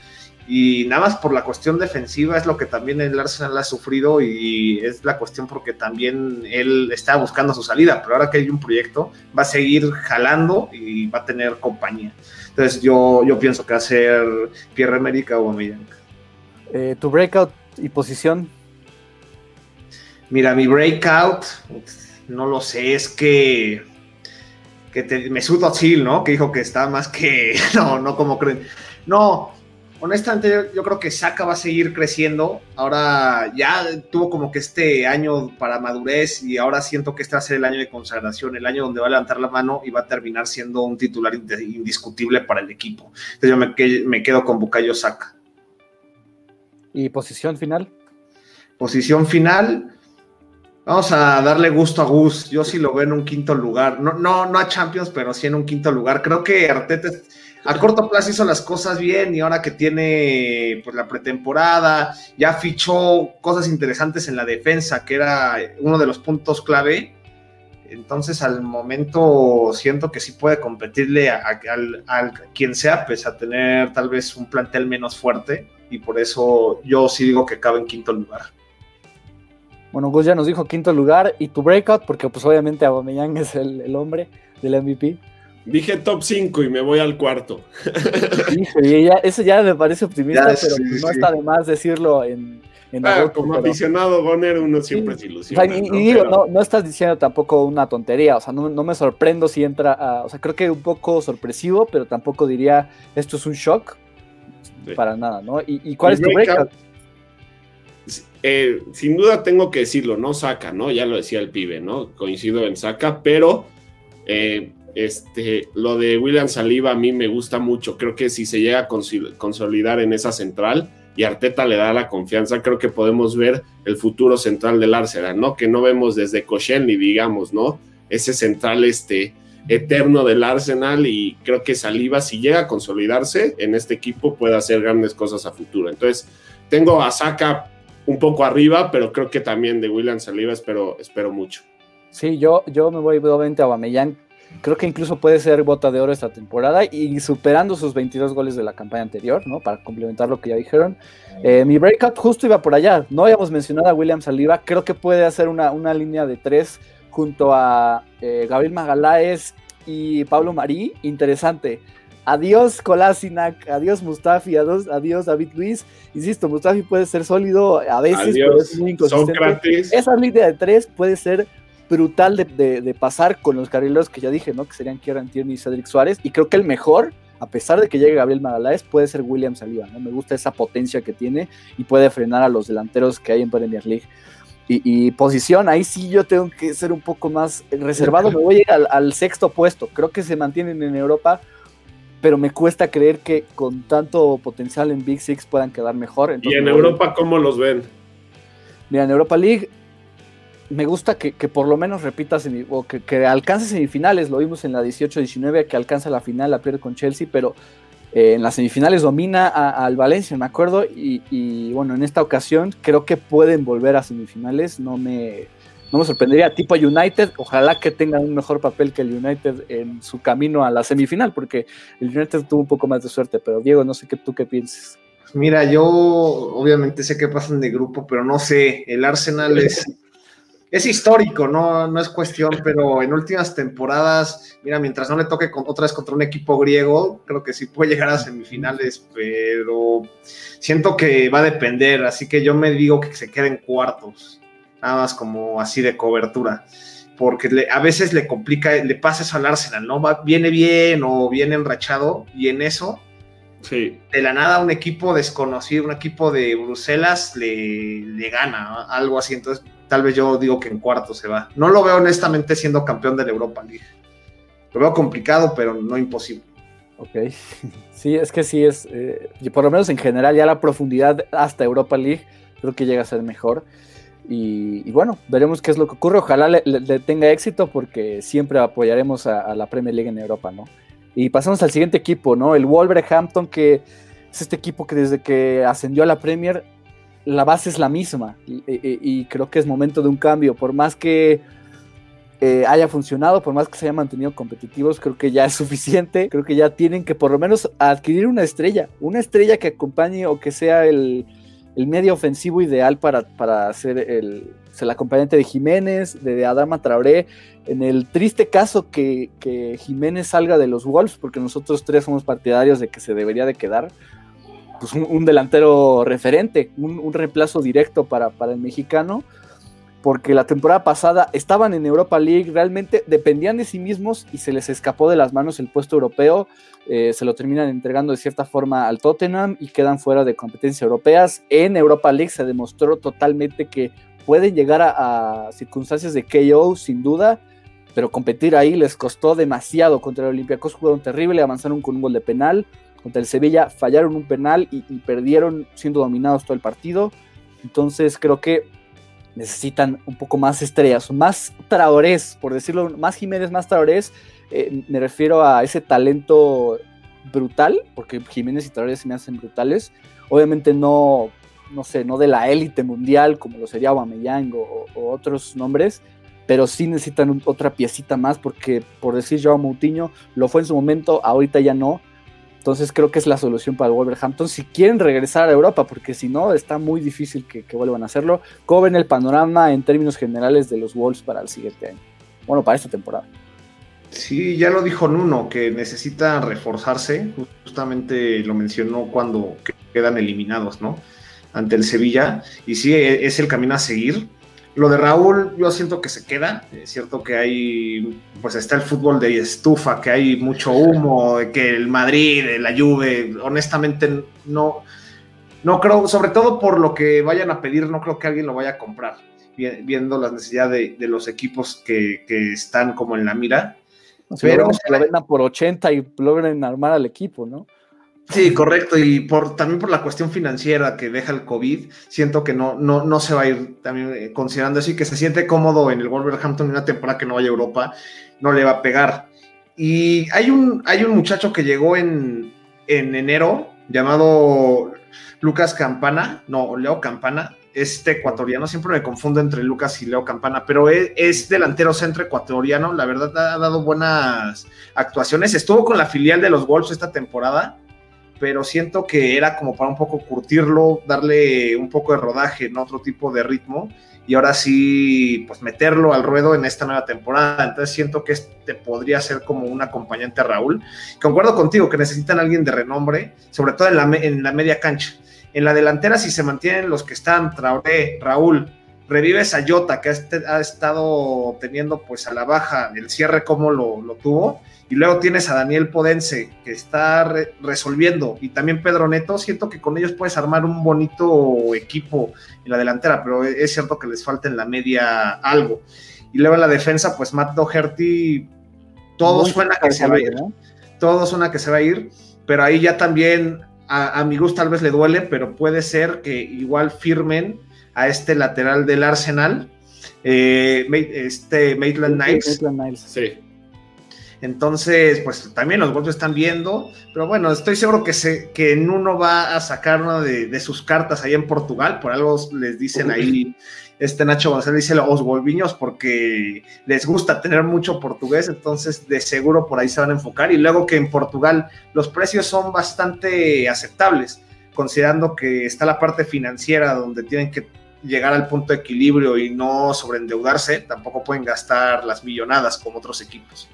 y nada más por la cuestión defensiva es lo que también el Arsenal ha sufrido y es la cuestión porque también él está buscando su salida, pero ahora que hay un proyecto va a seguir jalando y va a tener compañía. Entonces yo, yo pienso que va a ser Pierre Emerick o Aubameyang. Eh, ¿Tu breakout y posición? Mira, mi breakout, no lo sé, es que que te, Mesut Özil, ¿no? Que dijo que está más que, no, no como creen. No, honestamente yo, creo que Saka va a seguir creciendo. Ahora ya tuvo como que este año para madurez y ahora siento que este va a ser el año de consagración, el año donde va a levantar la mano y va a terminar siendo un titular indiscutible para el equipo. Entonces yo me, me quedo con Bukayo Saka. ¿Y posición final? Posición final, Vamos a darle gusto a Gus. Yo sí lo veo en un quinto lugar. No, no, no a Champions, pero sí en un quinto lugar. Creo que Arteta a corto plazo hizo las cosas bien y ahora que tiene pues la pretemporada, ya fichó cosas interesantes en la defensa, que era uno de los puntos clave. Entonces al momento siento que sí puede competirle a, quien sea, pese a tener tal vez un plantel menos fuerte. Y por eso yo sí digo que acaba en quinto lugar. Bueno, Gus ya nos dijo quinto lugar y tu breakout, porque pues obviamente Aubameyang es el, hombre del MVP. Dije top 5 y me voy al cuarto. eso ya me parece optimista, pero pues, no está de más decirlo en, en ah, Como aficionado Goner uno siempre se ilusiona. y, digo, no, no, estás diciendo tampoco una tontería, o sea, no, me sorprendo si entra a, o sea, creo que un poco sorpresivo, pero tampoco diría esto es un shock, para nada, ¿no? ¿Y, cuál es tu breakout? Eh, sin duda tengo que decirlo, no saca, ¿no? Ya lo decía el pibe, ¿no? Coincido en saca, pero eh, este, lo de William Saliba a mí me gusta mucho. Creo que si se llega a consolidar en esa central y Arteta le da la confianza, creo que podemos ver el futuro central del Arsenal, ¿no? Que no vemos desde Koscielny, digamos, ¿no? Ese central, este, eterno del Arsenal y creo que Saliba, si llega a consolidarse en este equipo, puede hacer grandes cosas a futuro. Entonces, tengo a Saka un poco arriba, pero creo que también de William Saliba espero, espero mucho. Sí, yo, yo me voy nuevamente a Bamellán. Creo que incluso puede ser bota de oro esta temporada y superando sus 22 goles de la campaña anterior, ¿no? Para complementar lo que ya dijeron. Eh, mi breakout justo iba por allá. No habíamos mencionado a William Saliba. Creo que puede hacer una, una línea de tres junto a eh, Gabriel Magaláes y Pablo Marí. Interesante. Adiós Kolasinac, adiós Mustafi, adiós, adiós David Luis. Insisto, Mustafi puede ser sólido a veces, pero es muy inconsistente. Esa línea de tres puede ser brutal de, pasar con los carrileros que ya dije, ¿no? Que serían Kieran Tierney y Cedric Suárez. Y creo que el mejor, a pesar de que llegue Gabriel Magaláes, puede ser William Saliba, ¿no? Me gusta esa potencia que tiene y puede frenar a los delanteros que hay en Premier League. Y, posición, ahí sí yo tengo que ser un poco más reservado. Me voy a ir al, sexto puesto. Creo que se mantienen en Europa, pero me cuesta creer que con tanto potencial en Big Six puedan quedar mejor. ¿Y en Europa cómo los ven? Mira, en Europa League me gusta que, por lo menos repita o que, alcance semifinales. Lo vimos en la 18-19, que alcanza la final, la pierde con Chelsea, pero eh, en las semifinales domina al Valencia, me acuerdo, y, bueno, en esta ocasión creo que pueden volver a semifinales, no me, no me sorprendería, tipo United, ojalá que tengan un mejor papel que el United en su camino a la semifinal, porque el United tuvo un poco más de suerte, pero Diego, no sé qué tú qué pienses. Mira, yo obviamente sé que pasan de grupo, pero no sé, el Arsenal es es histórico, no, no es cuestión, pero en últimas temporadas, mira, mientras no le toque con, otra vez contra un equipo griego, creo que sí puede llegar a semifinales, pero siento que va a depender, así que yo me digo que se queden cuartos, nada más como así de cobertura, porque a veces le complica, le pasa eso al Arsenal, ¿no? Va, viene bien o viene enrachado y en eso Sí. De la nada un equipo desconocido, un equipo de Bruselas le, le gana, algo así. Entonces tal vez yo digo que en cuarto se va. No lo veo honestamente siendo campeón de la Europa League. Lo veo complicado, pero no imposible. Ok, sí, es que sí es, eh, por lo menos en general ya la profundidad hasta Europa League creo que llega a ser mejor. Y, bueno, veremos qué es lo que ocurre. Ojalá le, tenga éxito porque siempre apoyaremos a, la Premier League en Europa, ¿no? Y pasamos al siguiente equipo, ¿no? El Wolverhampton, que es este equipo que desde que ascendió a la Premier la base es la misma y, creo que es momento de un cambio. Por más que eh, haya funcionado, por más que se haya mantenido competitivos, creo que ya es suficiente. Creo que ya tienen que por lo menos adquirir una estrella, una estrella que acompañe o que sea el, medio ofensivo ideal para, para ser el, el, acompañante de Jiménez, de, Adama Traoré. En el triste caso que, que Jiménez salga de los Wolves, porque nosotros tres somos partidarios de que se debería de quedar pues un, delantero referente, un, reemplazo directo para, para, el mexicano, porque la temporada pasada estaban en Europa League, realmente dependían de sí mismos y se les escapó de las manos el puesto europeo, eh, se lo terminan entregando de cierta forma al Tottenham y quedan fuera de competencias europeas. En Europa League se demostró totalmente que pueden llegar a, circunstancias de KO sin duda, pero competir ahí les costó demasiado contra el Olympiacos, jugaron terrible, avanzaron con un gol de penal contra el Sevilla fallaron un penal y, perdieron siendo dominados todo el partido. Entonces creo que necesitan un poco más estrellas, más traorés, por decirlo, más Jiménez, más traorés. Eh, me refiero a ese talento brutal, porque Jiménez y Traorés se me hacen brutales. Obviamente no, no sé, no de la élite mundial como lo sería Aubameyang o, o, otros nombres, pero sí necesitan otra piecita más porque, por decir Joao Moutinho, lo fue en su momento, ahorita ya no, entonces creo que es la solución para el Wolverhampton si quieren regresar a Europa, porque si no, está muy difícil que, vuelvan a hacerlo. ¿Cómo ven el panorama en términos generales de los Wolves para el siguiente año? Bueno, para esta temporada. Sí, ya lo dijo Nuno, que necesita reforzarse. Justamente lo mencionó cuando quedan eliminados, ¿no? Ante el Sevilla. Y sí, e, es el camino a seguir lo de Raúl, yo siento que se queda. Es cierto que hay, pues está el fútbol de estufa, que hay mucho humo, que el Madrid, la Juve, honestamente no, no creo, sobre todo por lo que vayan a pedir, no creo que alguien lo vaya a comprar, viendo las necesidades de, los equipos que, están como en la mira. pero que lo vendan por 80 y logren armar al equipo, ¿no? Sí, correcto. Y por, también por la cuestión financiera que deja el COVID, siento que no, no, no se va a ir también eh, considerando así, que se siente cómodo en el Wolverhampton en una temporada que no vaya a Europa, no le va a pegar. Y hay un, hay un muchacho que llegó en, en enero llamado Lucas Campana, no, Leo Campana, este ecuatoriano, siempre me confundo entre Lucas y Leo Campana, pero es, delantero centro ecuatoriano, la verdad ha dado buenas actuaciones, estuvo con la filial de los Wolves esta temporada, pero siento que era como para un poco curtirlo, darle un poco de rodaje en otro tipo de ritmo y ahora sí, pues meterlo al ruedo en esta nueva temporada. Entonces siento que este podría ser como un acompañante a Raúl. Concuerdo contigo que necesitan a alguien de renombre, sobre todo en la, en la media cancha. En la delantera, si se mantienen los que están, Traoré, Raúl, revive Sayota, que ha estado teniendo pues a la baja el cierre como lo, lo tuvo, y luego tienes a Daniel Podense, que está resolviendo, y también Pedro Neto. Siento que con ellos puedes armar un bonito equipo en la delantera, pero es cierto que les falta en la media algo. Y luego en la defensa, pues Matt Doherty, todo suena que se va a ir. Todo suena que se va a ir, pero ahí ya también a, mi gusto tal vez le duele, pero puede ser que igual firmen a este lateral del Arsenal, eh, este Maitland Knights. Sí. Entonces, pues también los golpes están viendo, pero bueno, estoy seguro que, se, que uno va a sacar una de, sus cartas ahí en Portugal, por algo les dicen ahí, este Nacho González dice los Golviños porque les gusta tener mucho portugués, entonces de seguro por ahí se van a enfocar. Y luego que en Portugal los precios son bastante aceptables, considerando que está la parte financiera donde tienen que llegar al punto de equilibrio y no sobreendeudarse, tampoco pueden gastar las millonadas como otros equipos.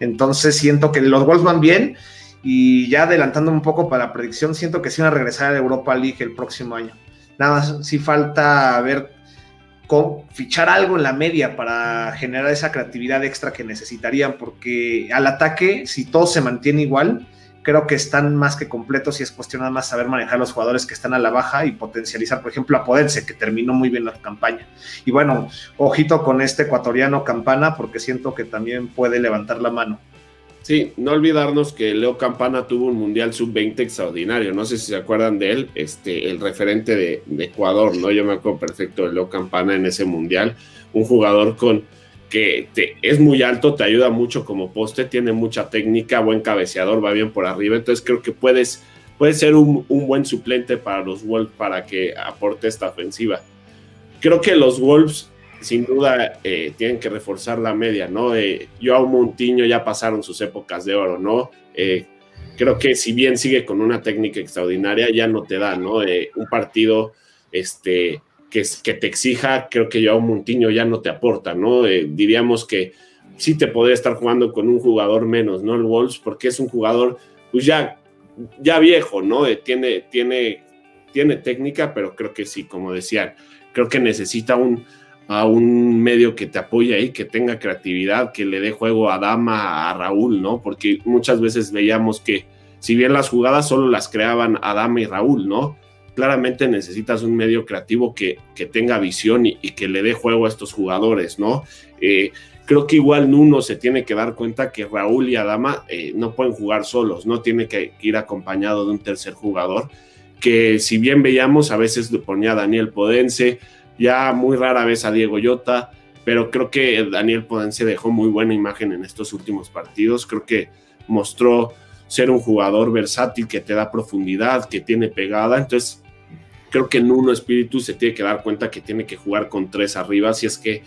Entonces siento que los Wolves van bien y ya adelantando un poco para la predicción, siento que sí van a regresar a Europa League el próximo año. Nada más sí falta ver fichar algo en la media para generar esa creatividad extra que necesitarían, porque al ataque, si todo se mantiene igual, creo que están más que completos y es cuestión nada más saber manejar los jugadores que están a la baja y potencializar, por ejemplo, a Podense, que terminó muy bien la campaña. Y bueno, ojito con este ecuatoriano Campana, porque siento que también puede levantar la mano. Sí, no olvidarnos que Leo Campana tuvo un Mundial Sub-20 extraordinario. No sé si se acuerdan de él, este, el referente de, de Ecuador, ¿no? Yo me acuerdo perfecto de Leo Campana en ese Mundial. Un jugador con que es muy alto, te ayuda mucho como poste, tiene mucha técnica, buen cabeceador, va bien por arriba, entonces creo que puedes, puede ser un, buen suplente para los Wolves para que aporte esta ofensiva. Creo que los Wolves sin duda eh, tienen que reforzar la media, ¿no? Eh, Joao Montiño ya pasaron sus épocas de oro, ¿no? Eh, creo que si bien sigue con una técnica extraordinaria, ya no te da, ¿no? Eh, un partido, este, que, te exija, creo que un Montiño ya no te aporta, ¿no? Eh, diríamos que sí te podría estar jugando con un jugador menos, ¿no? El Wolves, porque es un jugador, pues ya, ya viejo, ¿no? Eh, tiene, tiene, tiene técnica, pero creo que sí, como decían, creo que necesita un, a un medio que te apoye ahí, que tenga creatividad, que le dé juego a Dama, a Raúl, ¿no? Porque muchas veces veíamos que si bien las jugadas solo las creaban Adama y Raúl, ¿no? Claramente necesitas un medio creativo que, tenga visión y, que le dé juego a estos jugadores, ¿no? Eh, creo que igual Nuno se tiene que dar cuenta que Raúl y Adama eh, no pueden jugar solos, no tiene que ir acompañado de un tercer jugador, que si bien veíamos, a veces le ponía a Daniel Podense, ya muy rara vez a Diego Llota, pero creo que Daniel Podense dejó muy buena imagen en estos últimos partidos, creo que mostró ser un jugador versátil que te da profundidad, que tiene pegada, entonces creo que en uno espíritu se tiene que dar cuenta que tiene que jugar con tres arriba, si es que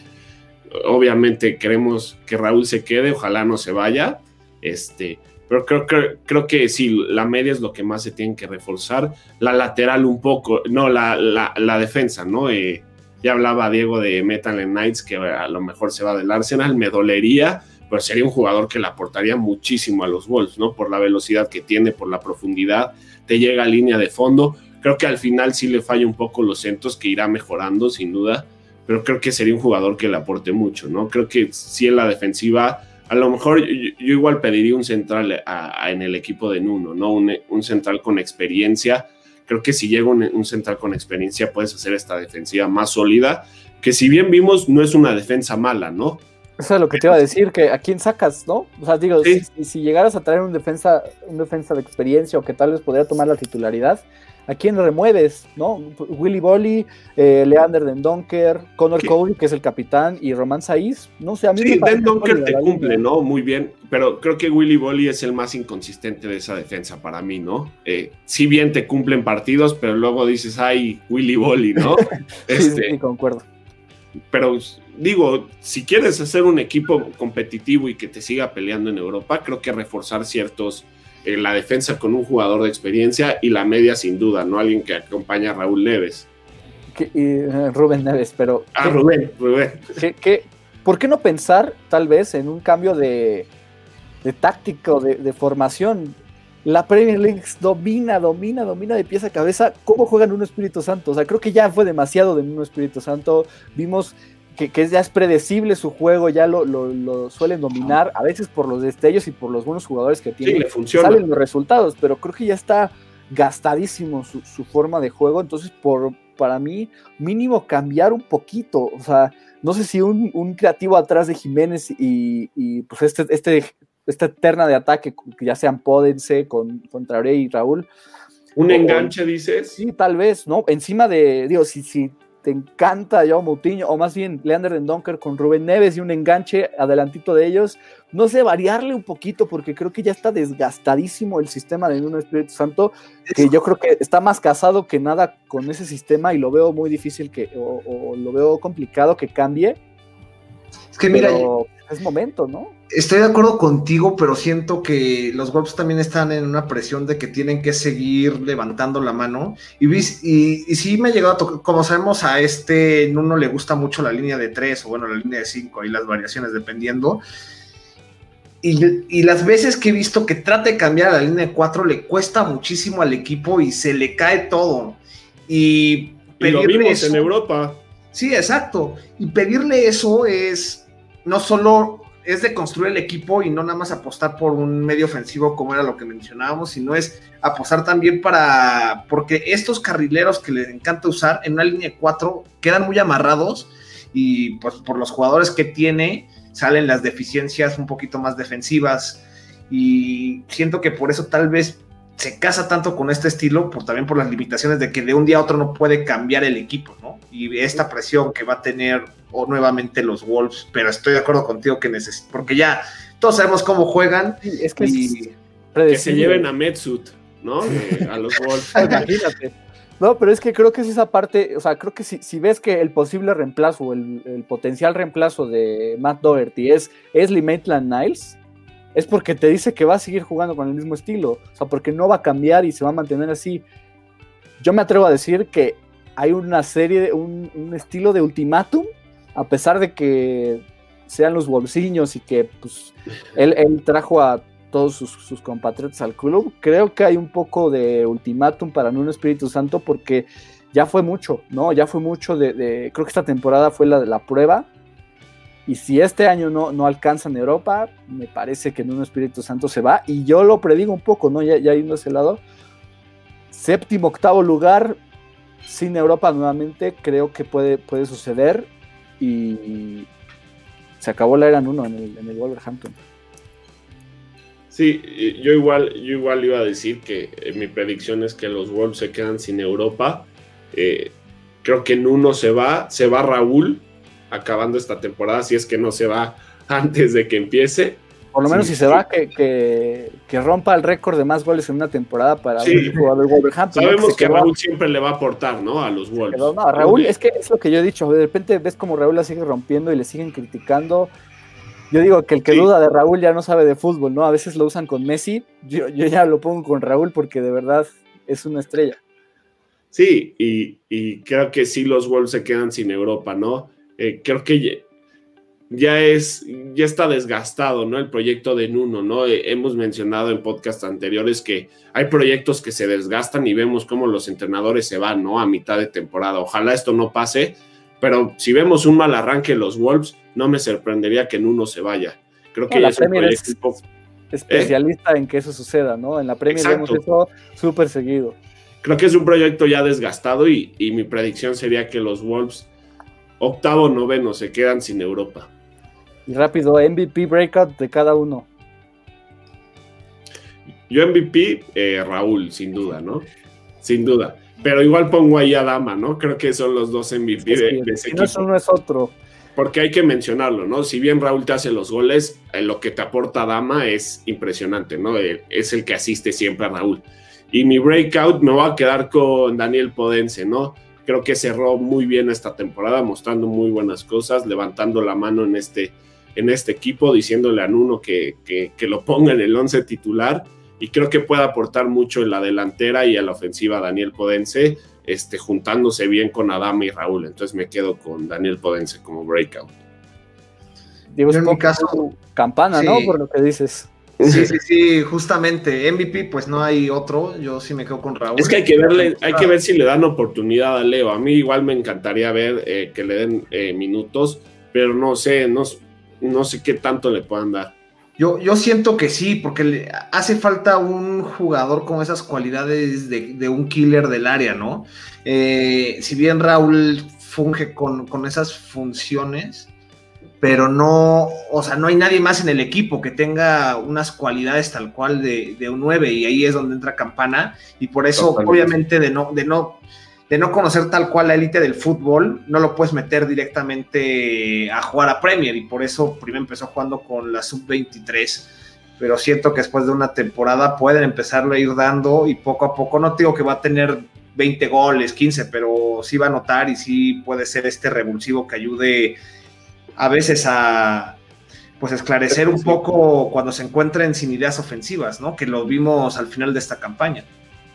obviamente queremos que Raúl se quede, ojalá no se vaya, este, pero creo, que creo que sí, la media es lo que más se tiene que reforzar, la lateral un poco, no, la, la, defensa, ¿no? Eh, ya hablaba Diego de Metal Knights, que a lo mejor se va del Arsenal, me dolería, pero sería un jugador que le aportaría muchísimo a los Wolves, ¿no? Por la velocidad que tiene, por la profundidad, te llega a línea de fondo, Creo que al final sí le falla un poco los centros, que irá mejorando sin duda, pero creo que sería un jugador que le aporte mucho, ¿no? Creo que sí en la defensiva, a lo mejor yo, igual pediría un central en el equipo de Nuno, ¿no? Un, central con experiencia. Creo que si llega un, central con experiencia puedes hacer esta defensiva más sólida, que si bien vimos no es una defensa mala, ¿no? Eso es lo que te iba a decir, que a quién sacas, ¿no? O sea, digo, si, llegaras a traer un defensa, un defensa de experiencia o que tal vez podría tomar la titularidad, ¿a quién remueves? ¿No? Willy Bolly, eh, Leander Den Donker, Connor Cole, que es el capitán, y Román Saiz. No sé, a mí sí, Den Donker te cumple, ¿no? Muy bien, pero creo que Willy Bolly es el más inconsistente de esa defensa para mí, ¿no? Eh, si bien te cumplen partidos, pero luego dices, ay, Willy Bolly, ¿no? este, sí, concuerdo pero digo, si quieres hacer un equipo competitivo y que te siga peleando en Europa, creo que reforzar ciertos, eh, la defensa con un jugador de experiencia y la media sin duda, no alguien que acompaña a Raúl Neves. Eh, Rubén Neves, pero... Ah, Rubén, Rubén. por qué no pensar tal vez en un cambio de, de táctico, de, de formación? La Premier League domina, domina, domina de pieza a cabeza cómo juegan un Espíritu Santo. O sea, creo que ya fue demasiado de un Espíritu Santo. Vimos que, ya es predecible su juego, ya lo, suelen dominar, a veces por los destellos y por los buenos jugadores que tienen. Sí, Salen los resultados, pero creo que ya está gastadísimo su, forma de juego. Entonces, por, para mí, mínimo cambiar un poquito. O sea, no sé si un, creativo atrás de Jiménez y, y pues este, este esta eterna de ataque, ya sean Pódense con, contra Rey y Raúl. ¿Un enganche, dices? Sí, tal vez, ¿no? Encima de, digo, si, si te encanta Joao Moutinho, o más bien Leander en Donker con Rubén Neves y un enganche adelantito de ellos, no sé, variarle un poquito, porque creo que ya está desgastadísimo el sistema de un Espíritu Santo, que yo creo que está más casado que nada con ese sistema y lo veo muy difícil que, o, lo veo complicado que cambie. Es que mira, es momento, ¿no? Estoy de acuerdo contigo, pero siento que los Wolves también están en una presión de que tienen que seguir levantando la mano. Y, y, sí me ha llegado a tocar, como sabemos, a este no le gusta mucho la línea de 3 o bueno, la línea de 5 y las variaciones dependiendo. Y, las veces que he visto que trata de cambiar a la línea de 4 le cuesta muchísimo al equipo y se le cae todo. Y, lo vimos en Europa. Sí, exacto. Y pedirle eso es no solo es de construir el equipo y no nada más apostar por un medio ofensivo como era lo que mencionábamos, sino es apostar también para, porque estos carrileros que les encanta usar en una línea cuatro quedan muy amarrados y pues por los jugadores que tiene salen las deficiencias un poquito más defensivas. Y siento que por eso tal vez se casa tanto con este estilo, por, también por las limitaciones de que de un día a otro no puede cambiar el equipo, ¿no? Y esta presión que va a tener o nuevamente los Wolves, pero estoy de acuerdo contigo que necesita, porque ya todos sabemos cómo juegan. es que, que se lleven a Metsut, ¿no? a los Wolves. Imagínate. No, pero es que creo que es esa parte, o sea, creo que si, si ves que el posible reemplazo, el, el potencial reemplazo de Matt Doherty es, es Maitland Niles, es porque te dice que va a seguir jugando con el mismo estilo, o sea, porque no va a cambiar y se va a mantener así. Yo me atrevo a decir que hay una serie, un, un estilo de ultimátum, a pesar de que sean los bolsillos y que pues, él, trajo a todos sus, compatriotas al club, creo que hay un poco de ultimátum para un Espíritu Santo porque ya fue mucho, ¿no? Ya fue mucho de, creo que esta temporada fue la de la prueba y si este año no, no alcanza en Europa, me parece que en un Espíritu Santo se va. Y yo lo predigo un poco, ¿no? Ya, ya yendo a ese lado. Séptimo, octavo lugar, sin Europa nuevamente, creo que puede, puede suceder. Y se acabó la era en uno en el, en el Wolverhampton. Sí, yo igual, yo igual iba a decir que eh, mi predicción es que los Wolves se quedan sin Europa. Eh, creo que en uno se va, se va Raúl, acabando esta temporada, si es que no se va antes de que empiece. Por lo menos si se va, que, rompa el récord de más goles en una temporada para un jugador de Wolverhampton. Sabemos que, Raúl siempre le va a aportar, ¿no? A los Wolves. no, Raúl, es que es lo que yo he dicho. De repente ves como Raúl la sigue rompiendo y le siguen criticando. Yo digo que el que duda de Raúl ya no sabe de fútbol, ¿no? A veces lo usan con Messi. Yo, yo ya lo pongo con Raúl porque de verdad es una estrella. Sí, y, y creo que sí los Wolves se quedan sin Europa, ¿no? Eh, creo que ya, es, ya está desgastado, ¿no? El proyecto de Nuno, ¿no? Eh, hemos mencionado en podcast anteriores que hay proyectos que se desgastan y vemos cómo los entrenadores se van, ¿no? A mitad de temporada. Ojalá esto no pase, pero si vemos un mal arranque en los Wolves, no me sorprendería que Nuno se vaya. Creo que ya es un proyecto especialista en que eso suceda, ¿no? En la Premier vemos eso súper seguido. Creo que es un proyecto ya desgastado y, y mi predicción sería que los Wolves octavo, noveno, se quedan sin Europa. Y rápido, MVP breakout de cada uno. Yo MVP, eh, Raúl, sin duda, ¿no? Sin duda. Pero igual pongo ahí a Dama, ¿no? Creo que son los dos MVP de, ese equipo. No es uno es otro. Porque hay que mencionarlo, ¿no? Si bien Raúl te hace los goles, eh, lo que te aporta Dama es impresionante, ¿no? Eh, es el que asiste siempre a Raúl. Y mi breakout me va a quedar con Daniel Podense, ¿no? Creo que cerró muy bien esta temporada, mostrando muy buenas cosas, levantando la mano en este, en este equipo, diciéndole a Nuno que, que, que lo ponga en el once titular y creo que puede aportar mucho en la delantera y a la ofensiva Daniel Podense, este, juntándose bien con Adama y Raúl. Entonces me quedo con Daniel Podense como breakout. Digo, en mi caso, campana, ¿no? Por lo que dices. Sí, sí, sí, justamente. MVP, pues no hay otro. Yo sí me quedo con Raúl. Es que hay que verle, hay que ver si le dan oportunidad a Leo. A mí igual me encantaría ver eh, que le den eh, minutos, pero no sé, no, no sé qué tanto le puedan dar. Yo, yo siento que sí, porque le hace falta un jugador con esas cualidades de, un killer del área, ¿no? Eh, si bien Raúl funge con, esas funciones, pero no, o sea, no hay nadie más en el equipo que tenga unas cualidades tal cual de, de un 9 y ahí es donde entra Campana y por eso obviamente de no, de no de no conocer tal cual la élite del fútbol, no lo puedes meter directamente a jugar a Premier y por eso primero empezó jugando con la sub-23, pero siento que después de una temporada pueden empezarlo a ir dando y poco a poco, no digo que va a tener 20 goles, 15, pero sí va a notar y sí puede ser este revulsivo que ayude a veces a pues esclarecer un poco cuando se encuentren sin ideas ofensivas, ¿no? Que lo vimos al final de esta campaña.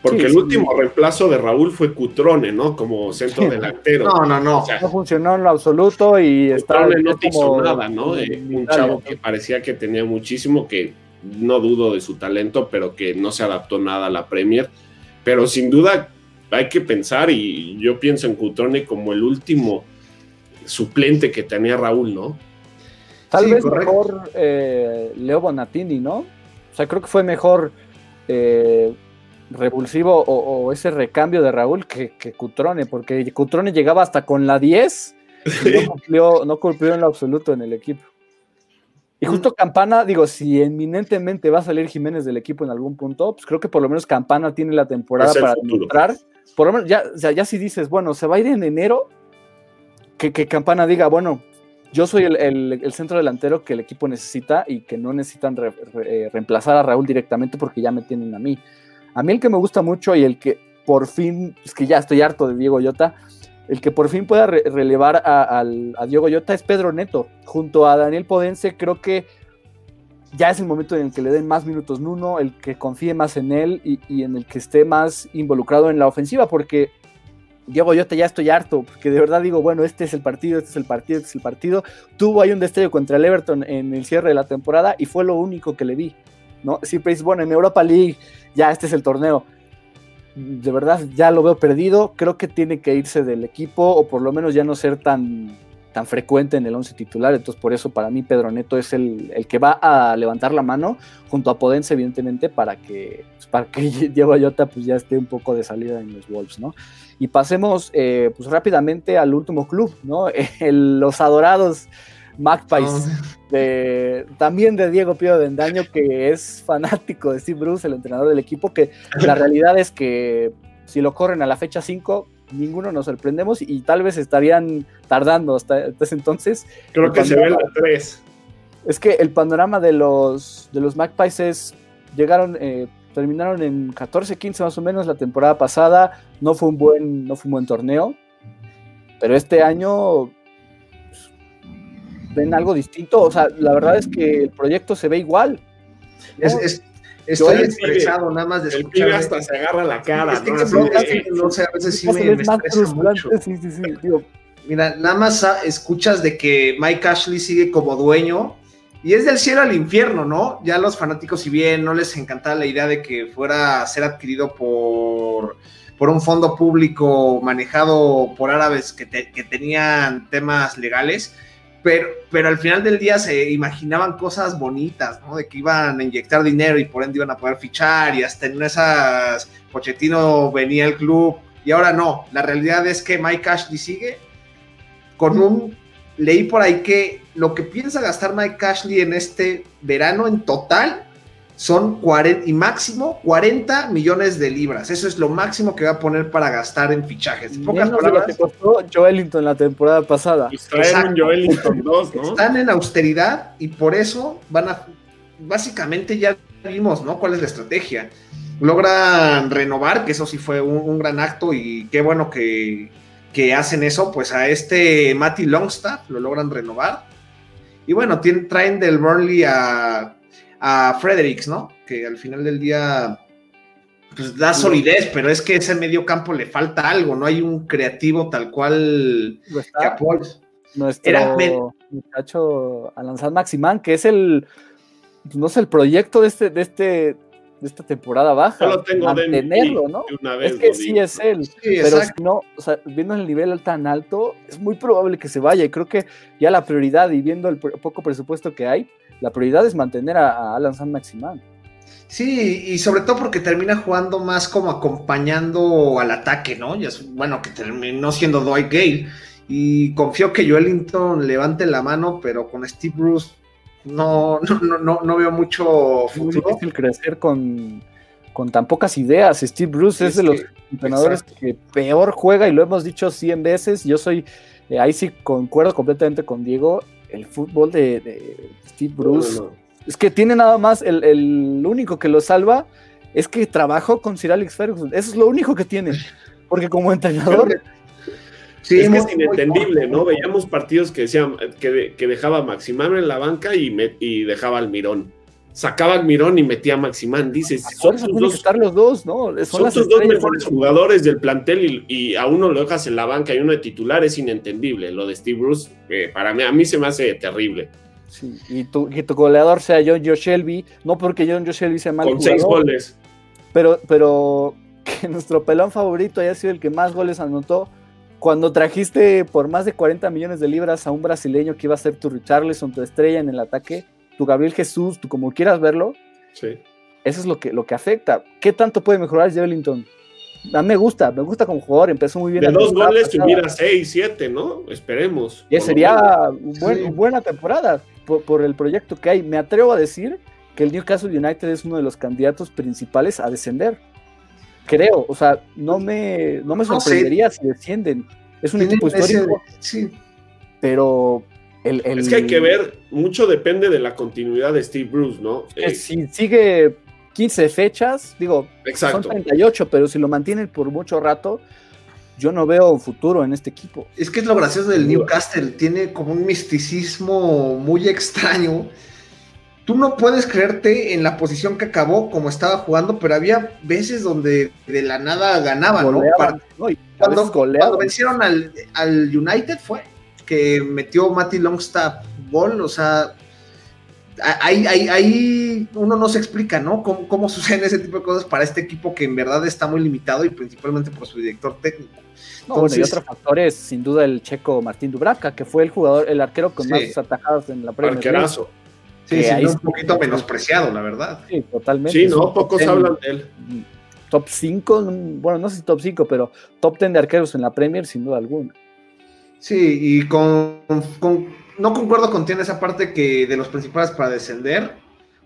Porque el último reemplazo de Raúl fue Cutrone, ¿no? Como centro delantero. No, no, no. no funcionó en lo absoluto y estaba. no te hizo nada, ¿no? un chavo que parecía que tenía muchísimo, que no dudo de su talento, pero que no se adaptó nada a la Premier. Pero sin duda hay que pensar, y yo pienso en Cutrone como el último suplente que tenía Raúl, ¿no? Tal vez mejor eh, Leo Bonatini, ¿no? O sea, creo que fue mejor. Eh, revulsivo o, ese recambio de Raúl que, Cutrone, porque Cutrone llegaba hasta con la 10 y no cumplió, no cumplió en lo absoluto en el equipo. Y justo Campana, digo, si eminentemente va a salir Jiménez del equipo en algún punto, pues creo que por lo menos Campana tiene la temporada para demostrar. Por lo menos, ya, ya si dices, bueno, se va a ir en enero, que, Campana diga, bueno, yo soy el, centro delantero que el equipo necesita y que no necesitan eh, reemplazar a Raúl directamente porque ya me tienen a mí. A mí el que me gusta mucho y el que por fin, es que ya estoy harto de Diego Yota, el que por fin pueda relevar a, Diego Yota es Pedro Neto. Junto a Daniel Podense, creo que ya es el momento en el que le den más minutos Nuno, el que confíe más en él y, en el que esté más involucrado en la ofensiva, porque Diego Yota ya estoy harto, porque de verdad digo, bueno, este es el partido, este es el partido, este es el partido. Tuvo ahí un destello contra el Everton en el cierre de la temporada y fue lo único que le vi. ¿no? Siempre dices, bueno, en Europa League ya este es el torneo. De verdad, ya lo veo perdido. Creo que tiene que irse del equipo o por lo menos ya no ser tan, tan frecuente en el once titular. Entonces, por eso para mí Pedro Neto es el, que va a levantar la mano junto a Podense, evidentemente, para que, pues, para que Diego Ayota pues, ya esté un poco de salida en los Wolves, ¿no? Y pasemos eh, pues, rápidamente al último club, ¿no? los adorados Magpies, de, también de Diego Pío de Endaño, que es fanático de Steve Bruce, el entrenador del equipo, que la realidad es que si lo corren a la fecha 5, ninguno nos sorprendemos y, tal vez estarían tardando hasta, ese entonces. Creo que se ve la 3. Es que el panorama de los, de los Magpies es, llegaron, eh, terminaron en 14-15 más o menos la temporada pasada, no fue un buen, no fue un buen torneo, pero este año ven algo distinto. O sea, la verdad es que el proyecto se ve igual. Es, estoy estresado nada más de escuchar. El hasta se agarra la cara. Es que ¿no? no sé, a veces sí me, estresa mucho. Sí, sí, sí, Mira, nada más escuchas de que Mike Ashley sigue como dueño y es del cielo al infierno, ¿no? Ya los fanáticos, si bien no les encantaba la idea de que fuera a ser adquirido por, por un fondo público manejado por árabes que, que tenían temas legales, pero, pero al final del día se imaginaban cosas bonitas, ¿no? De que iban a inyectar dinero y por ende iban a poder fichar y hasta en esas Pochettino venía el club y ahora no. La realidad es que Mike Ashley sigue con un leí por ahí que lo que piensa gastar Mike Ashley en este verano en total son 40 y máximo 40 millones de libras. Eso es lo máximo que va a poner para gastar en fichajes. En pocas palabras, lo que costó Joelinton la temporada pasada. Exacto. Joelinton 2, ¿no? Están en austeridad y por eso van a básicamente ya vimos, ¿no? ¿Cuál es la estrategia? Logran renovar, que eso sí fue un, gran acto y qué bueno que, hacen eso, pues a este Matty Longstaff lo logran renovar. Y bueno, traen del Burnley a, a Fredericks, ¿no? Que al final del día pues da solidez, pero es que ese medio campo le falta algo, no hay un creativo tal cual que Nuestro muchacho Alanzad Maximán, que es el pues, no sé, el proyecto de este, de este, de esta temporada baja. Solo tengo mantenerlo, ¿no? es que sí es él. pero si no, o sea, viendo el nivel tan alto, es muy probable que se vaya. Y creo que ya la prioridad, y viendo el poco presupuesto que hay, la prioridad es mantener a, Alan San Maximán. Sí, y sobre todo porque termina jugando más como acompañando al ataque, ¿no? Y es, bueno, que terminó siendo Dwight Gale. Y confío que Joelinton levante la mano, pero con Steve Bruce no, no, no, no veo mucho futuro. Es difícil crecer con, con tan pocas ideas. Steve Bruce es, de los entrenadores que peor juega y lo hemos dicho 100 veces. Yo soy, eh, ahí sí concuerdo completamente con Diego. El fútbol de, Steve Bruce es que tiene nada más, el, el, único que lo salva es que trabajó con Sir Alex Ferguson. Eso es lo único que tiene. Porque como entrenador Sí, es que es inentendible, ¿no? Veíamos partidos que decían que, que dejaba a Maximán en la banca y, y dejaba al Mirón. Sacaba al Mirón y metía a Maximán. Dices, son, sus dos, estar los dos, ¿no? Son, sus dos mejores jugadores del plantel y, a uno lo dejas en la banca y uno de titular es inentendible. Lo de Steve Bruce, eh, para mí, a mí se me hace terrible. Sí, y tu, que tu goleador sea John Joe Shelby, no porque John Joe Shelby sea mal Con seis goles. Pero, pero que nuestro pelón favorito haya sido el que más goles anotó, cuando trajiste por más de 40 millones de libras a un brasileño que iba a ser tu Richarlison, tu estrella en el ataque, tu Gabriel Jesús, tú como quieras verlo, sí. eso es lo que, lo que afecta. ¿Qué tanto puede mejorar Jevellington? A mí me gusta, me gusta como jugador, empezó muy bien. De dos goles tuviera seis, siete, ¿no? Esperemos. Y sería una buena temporada por, el proyecto que hay. Me atrevo a decir que el Newcastle United es uno de los candidatos principales a descender creo, o sea, no me, no me sorprendería si descienden. Es un equipo histórico. sí. Pero el, Es que hay que ver, mucho depende de la continuidad de Steve Bruce, ¿no? Eh, si sigue 15 fechas, digo, son 38, pero si lo mantienen por mucho rato, yo no veo un futuro en este equipo. Es que es lo gracioso del Newcastle, tiene como un misticismo muy extraño tú no puedes creerte en la posición que acabó como estaba jugando, pero había veces donde de la nada ganaba, ¿no? cuando, vencieron al, United fue que metió Matty Longstaff gol, o sea, ahí, ahí, uno no se explica, ¿no? ¿Cómo, ¿Cómo, suceden ese tipo de cosas para este equipo que en verdad está muy limitado y principalmente por su director técnico. y otro factor es sin duda el checo Martín Dubravka, que fue el jugador, el arquero con más atajadas en la Premier Sí, sí un poquito menospreciado, la verdad. Sí, totalmente. Sí, no, pocos hablan de él. Top 5, bueno, no sé si top 5, pero top 10 de arqueros en la Premier, sin duda alguna. Sí, y con, no concuerdo contigo en esa parte que de los principales para descender,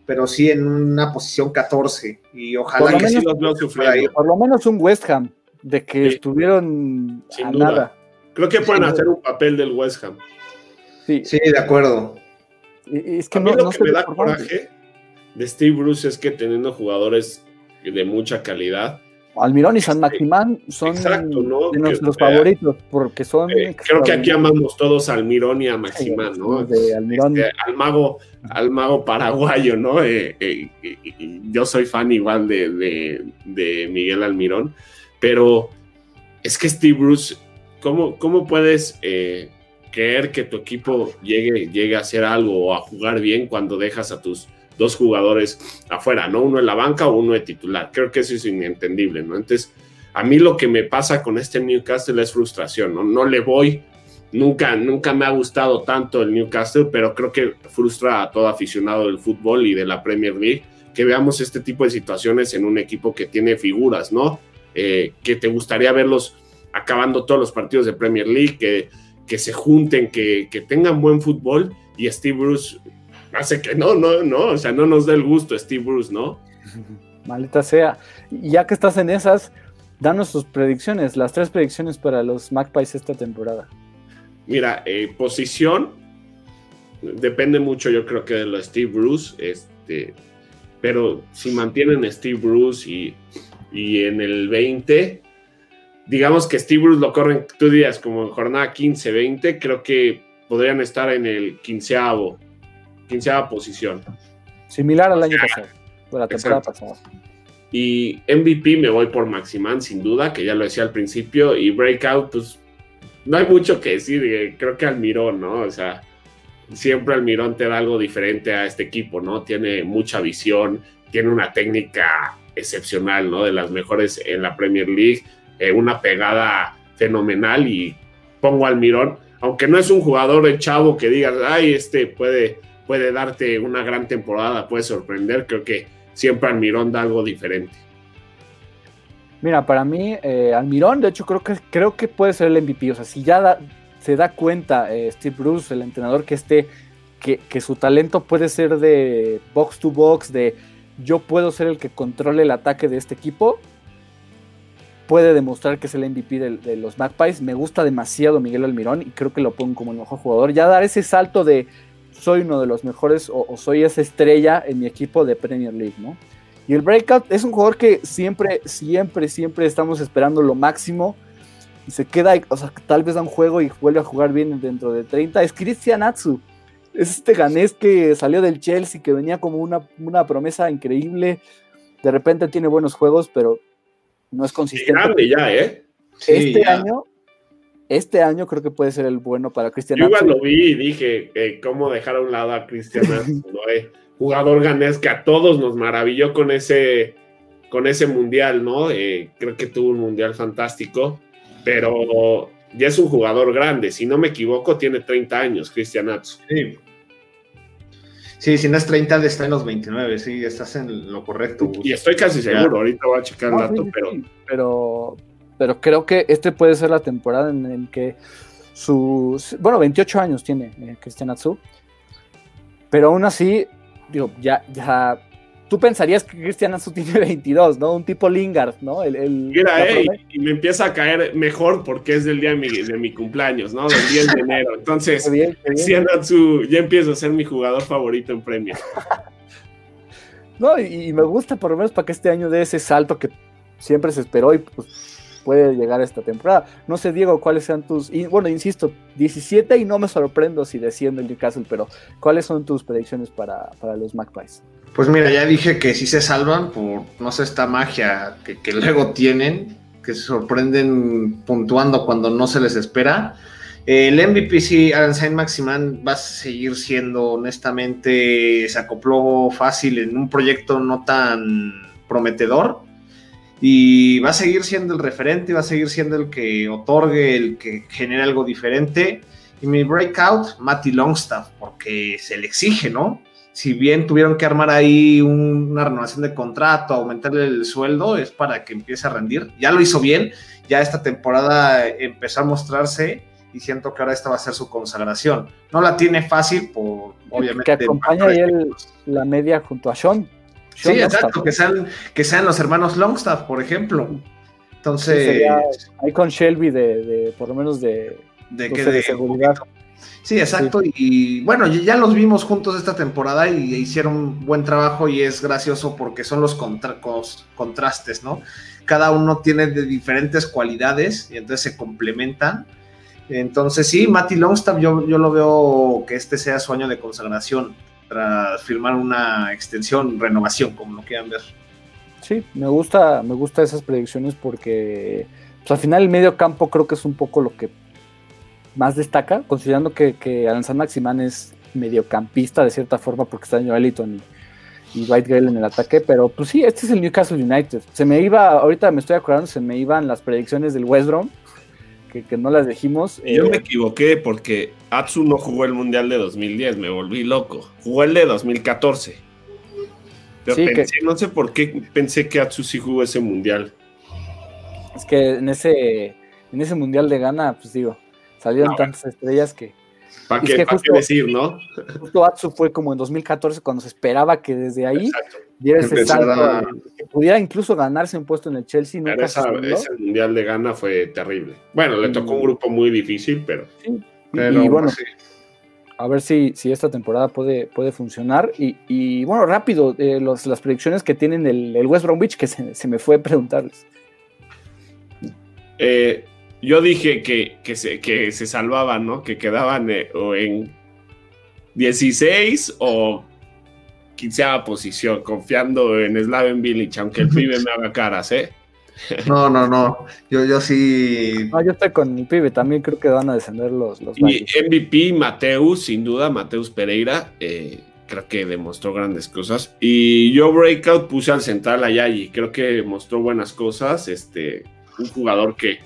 pero sí en una posición 14. Y ojalá que sí los Por lo menos un West Ham, de que estuvieron a nada. Creo que pueden hacer un papel del West Ham. Sí, sí de acuerdo. Es que a mí lo que me da coraje de Steve Bruce es que teniendo jugadores de mucha calidad. Almirón y San este, Maximán son de nuestros favoritos porque son. Eh, creo que aquí amamos todos a Almirón y a Maximán, ¿no? De Almirón. Este, al, mago, al mago paraguayo, ¿no? Eh, eh, yo soy fan igual de, de, Miguel Almirón, pero es que Steve Bruce, ¿cómo, cómo puedes creer que tu equipo llegue, llegue a hacer algo o a jugar bien cuando dejas a tus dos jugadores afuera, ¿no? Uno en la banca o uno de titular. Creo que eso es inentendible, ¿no? Entonces, a mí lo que me pasa con este Newcastle es frustración, ¿no? No le voy, nunca, nunca me ha gustado tanto el Newcastle, pero creo que frustra a todo aficionado del fútbol y de la Premier League que veamos este tipo de situaciones en un equipo que tiene figuras, ¿no? Eh, que te gustaría verlos acabando todos los partidos de Premier League, que que se junten, que, que tengan buen fútbol y Steve Bruce hace que no, no, no, o sea, no nos dé el gusto Steve Bruce, ¿no? Maldita sea. Ya que estás en esas, danos tus predicciones, las tres predicciones para los Magpies esta temporada. Mira, eh, posición depende mucho, yo creo que de lo de Steve Bruce, este, pero si mantienen Steve Bruce y, y en el 20, digamos que Steve Bruce lo corren, tú días como en jornada 15-20, creo que podrían estar en el quinceavo, quinceava posición. Similar al año pasado, o la temporada pasada. Y MVP me voy por Maximán, sin duda, que ya lo decía al principio, y Breakout, pues no hay mucho que decir, eh, creo que Almirón, ¿no? O sea, siempre Almirón te da algo diferente a este equipo, ¿no? Tiene mucha visión, tiene una técnica excepcional, ¿no? De las mejores en la Premier League, eh, una pegada fenomenal y pongo Almirón, aunque no es un jugador de chavo que digas, ay, este puede, puede darte una gran temporada, puede sorprender, creo que siempre Almirón da algo diferente. Mira, para mí, eh, Almirón, de hecho, creo que, creo que puede ser el MVP. O sea, si ya se da cuenta eh, Steve Bruce, el entrenador, que, este, que, que, su talento puede ser de box to box, de yo puedo ser el que controle el ataque de este equipo, puede demostrar que es el MVP de, los Magpies. Me gusta demasiado Miguel Almirón y creo que lo pongo como el mejor jugador. Ya dar ese salto de soy uno de los mejores o, soy esa estrella en mi equipo de Premier League, ¿no? Y el Breakout es un jugador que siempre, siempre, siempre estamos esperando lo máximo. Y se queda, o sea, tal vez da un juego y vuelve a jugar bien dentro de 30. Es Cristian Atsu. Es este ganés que salió del Chelsea, que venía como una, una promesa increíble. De repente tiene buenos juegos, pero no es consistente. grande ya, ¿eh? Este sí, año, este año creo que puede ser el bueno para Cristian Yo igual lo vi y dije, eh, ¿cómo dejar a un lado a Cristian? ¿no? eh, jugador ganés que a todos nos maravilló con ese, con ese mundial, ¿no? Eh, creo que tuvo un mundial fantástico, pero ya es un jugador grande. Si no me equivoco, tiene 30 años, Cristian Atsu. Sí. Sí, si no es 30, está en los 29, sí, estás en lo correcto. Y estoy casi seguro, ahorita voy a checar No, el dato, sí, pero sí, pero, pero creo que este puede ser la temporada en, en que sus, bueno, 28 años tiene eh, Cristian Atsu, pero aún así, digo, ya, ya, tú pensarías que Cristian Atsu tiene 22, ¿no? Un tipo Lingard, ¿no? El, el- mira, eh, promesa. y, me empieza a caer mejor porque es del día de mi, de mi cumpleaños, ¿no? Del 10 de enero. Entonces, Qué bien, qué bien. Cristian Atsu ya empieza a ser mi jugador favorito en Premier. No, y, y me gusta por lo menos para que este año dé ese salto que siempre se esperó y pues puede llegar a esta temporada. No sé, Diego, cuáles sean tus. Y, bueno, insisto, 17 y no me sorprendo si desciende el Newcastle, pero ¿cuáles son tus predicciones para, para los Magpies? Pues mira, ya dije que sí se salvan por, no sé, esta magia que, luego tienen, que se sorprenden puntuando cuando no se les espera. Eh, El MVP sí, Alan Saint Maximan va a seguir siendo, honestamente, se acopló fácil en un proyecto no tan prometedor y va a seguir siendo el referente, va a seguir siendo el que otorgue, el que genere algo diferente. Y mi breakout, Matty Longstaff, porque se le exige, ¿no? Si bien tuvieron que armar ahí un- una renovación de contrato, aumentarle el sueldo, es para que empiece a rendir. Ya lo hizo bien, ya esta temporada empezó a mostrarse y siento que ahora esta va a ser su consagración. No la tiene fácil por, obviamente, que acompaña ahí el- la media junto a Sean. Sí, exacto, que sean, que sean los hermanos Longstaff, por ejemplo. Entonces, ahí con Shelby de, de por lo menos de, de que de- seguridad. Sí, exacto. Y bueno, ya los vimos juntos esta temporada y hicieron buen trabajo y es gracioso porque son los contra- contrastes, ¿no? Cada uno tiene de diferentes cualidades y entonces se complementan. Entonces sí, Matty Longstaff yo, yo lo veo que este sea su año de consagración tras firmar una extensión, renovación, como lo quieran ver. Sí, me gusta, me gusta esas predicciones porque pues, al final el medio campo creo que es un poco lo que más destaca, considerando que, que Alan San Maximán es mediocampista de cierta forma porque está en Joeliton y, y White Gale en el ataque, pero pues sí, este es el Newcastle United. Se me iba, ahorita me estoy acordando, se me iban las predicciones del West Brom, que, que no las dijimos. Yo eh, me equivoqué porque Atsu no jugó el Mundial de 2010, me volví loco. Jugó el de 2014. Pero Sí, que- pensé, no sé por qué pensé que Atsu sí jugó ese Mundial. Es que en ese, en ese mundial de Ghana, pues digo, Salieron tantas estrellas que. ¿Para qué, decir, no? Justo Atsu fue como en 2014 cuando se esperaba que desde ahí diera ese salto, que pudiera incluso ganarse un puesto en el Chelsea. Nunca esa, ese mundial de gana fue terrible. Bueno, le tocó un grupo muy difícil, pero. Sí. y, bueno, a ver si, si esta temporada puede, puede funcionar. Y, bueno, rápido, eh, las predicciones que tienen el, el West Bromwich, que se, me fue a preguntarles. Eh, yo dije que, que, se, que se salvaban, ¿no? Que quedaban eh, o en 16 o 15 posición, confiando en Slaven Village, aunque el pibe me haga caras, ¿eh? No, no, no. Yo, yo sí. yo estoy con el pibe, también creo que van a descender los. los y MVP, Mateus, sin duda, Mateus Pereira. Eh, creo que demostró grandes cosas. Y yo, Breakout, puse al central a Yayi. Creo que mostró buenas cosas. Este, un jugador que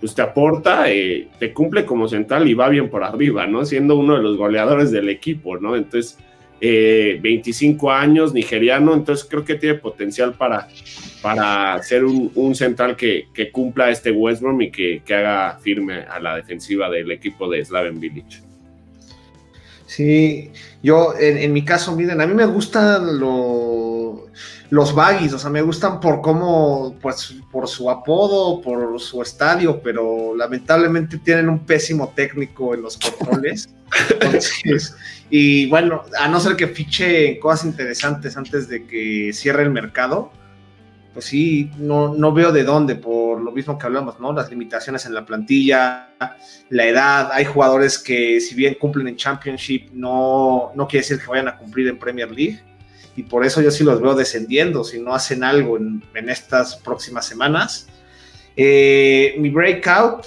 pues, te aporta, eh, te cumple como central y va bien por arriba, ¿no? Siendo uno de los goleadores del equipo, ¿no? Entonces 25 eh, años, nigeriano, entonces creo que tiene potencial para, para ser un, central que, cumpla este West y que, haga firme a la defensiva del equipo de Slaven Village. Sí, yo en, mi caso, miren, a mí me gustan los baggies, o sea, me gustan por cómo, pues, por su apodo, por su estadio, pero lamentablemente tienen un pésimo técnico en los controles. Entonces, y bueno, a no ser que fiche cosas interesantes antes de que cierre el mercado, pues sí, no, no veo de dónde, por lo mismo que hablamos, ¿no? Las limitaciones en la plantilla, la edad, hay jugadores que si bien cumplen en Championship, no, no quiere decir que vayan a cumplir en Premier League, y por eso yo sí los veo descendiendo, si no hacen algo en, estas próximas semanas. Eh, mi breakout,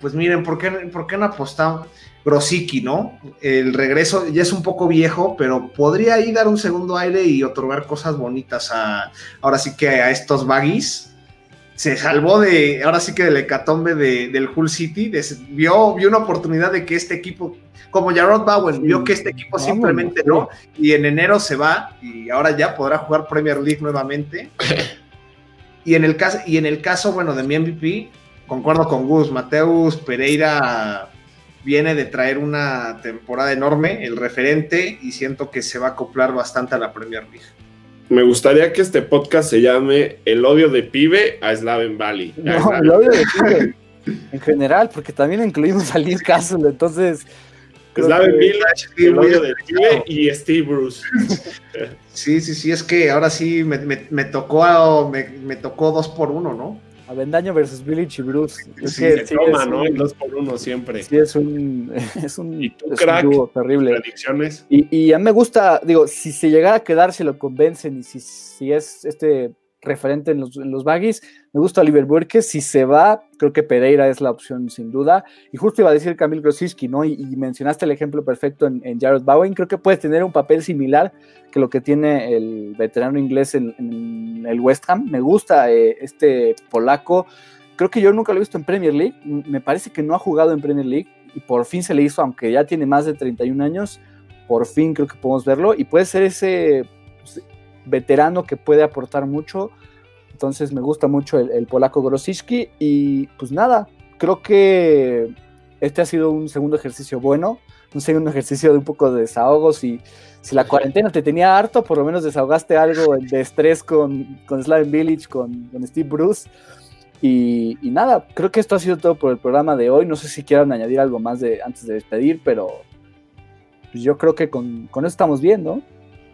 pues miren, ¿por qué, ¿por qué no apostamos? Grosicki, ¿no? El regreso ya es un poco viejo, pero podría ahí dar un segundo aire y otorgar cosas bonitas a, ahora sí que a estos baggies. Se salvó de, ahora sí que del hecatombe del Hull City, vio, vio una oportunidad de que este equipo, como Jarrod Bowen, vio que este equipo simplemente no, y en enero se va y ahora ya podrá jugar Premier League nuevamente. Y en el caso, y en el caso bueno, de mi MVP, concuerdo con Gus, Mateus Pereira viene de traer una temporada enorme, el referente, y siento que se va a acoplar bastante a la Premier League. Me gustaría que este podcast se llame El odio de pibe a Slaven Valley. No, el odio de pibe. en general, porque también incluimos a Liz Castle, entonces. Slaven Village, el odio de pibe y Steve Bruce. Sí, sí, sí, es que ahora sí me, me, tocó, me, me tocó dos por uno, ¿no? Avendaño versus Village y Bruce. Es que, sí, toma, ¿no? El 2 por 1 siempre. Sí, es un, es un, ¿Y tú, crack, terrible. Predicciones. Y, y, a mí me gusta, digo, si se llegara a quedar, se lo convencen y si, si es este referente en los, en los baggies. Me gusta Oliver Burke. Si se va, creo que Pereira es la opción sin duda. Y justo iba a decir Camil Grosiski, ¿no? Y, mencionaste el ejemplo perfecto en, Jared Bowen. Creo que puede tener un papel similar que lo que tiene el veterano inglés en, el West Ham. Me gusta eh, este polaco. Creo que yo nunca lo he visto en Premier League. Me parece que no ha jugado en Premier League y por fin se le hizo, aunque ya tiene más de 31 años. Por fin creo que podemos verlo y puede ser ese veterano que puede aportar mucho. Entonces me gusta mucho el, polaco Grosiski y pues nada, creo que este ha sido un segundo ejercicio bueno, un segundo ejercicio de un poco de desahogos y si la cuarentena te tenía harto, por lo menos desahogaste algo de estrés con, con Slaven Village, con, Steve Bruce. Y, nada, creo que esto ha sido todo por el programa de hoy. No sé si quieran añadir algo más de, antes de despedir, pero pues yo creo que con, con eso estamos bien, ¿no?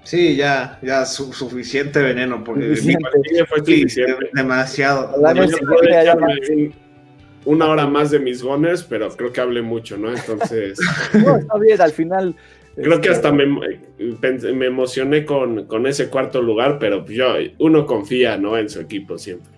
Sí, ya, ya suficiente veneno, porque fue demasiado. una hora más de mis gunners, pero creo que hablé mucho, ¿no? Entonces. no, está bien, al final. Creo que hasta me, me emocioné con, con, ese cuarto lugar, pero pues yo, uno confía, ¿no? En su equipo siempre.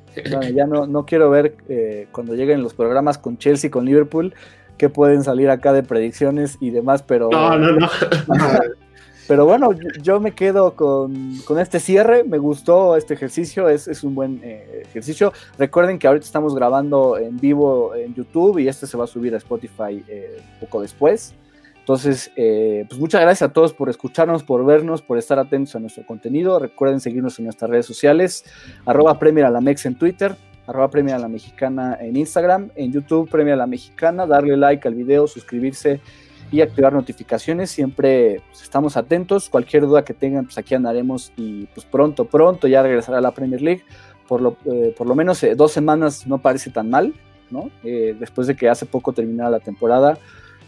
ya no, no quiero ver eh, cuando lleguen los programas con Chelsea, con Liverpool, que pueden salir acá de predicciones y demás, pero. No, no, no. Pero bueno, yo me quedo con, este cierre. Me gustó este ejercicio, es, un buen eh, ejercicio. Recuerden que ahorita estamos grabando en vivo en YouTube y este se va a subir a Spotify eh, poco después. Entonces, eh, pues muchas gracias a todos por escucharnos, por vernos, por estar atentos a nuestro contenido. Recuerden seguirnos en nuestras redes sociales, arroba Premier Alamex en Twitter, arroba Premia la Mexicana en Instagram, en YouTube Premia la Mexicana, darle like al video, suscribirse y activar notificaciones. Siempre pues, estamos atentos. Cualquier duda que tengan, pues aquí andaremos y pues pronto, pronto ya regresará a la Premier League. Por lo, eh, por lo menos eh, dos semanas no parece tan mal, ¿no? Eh, después de que hace poco terminara la temporada.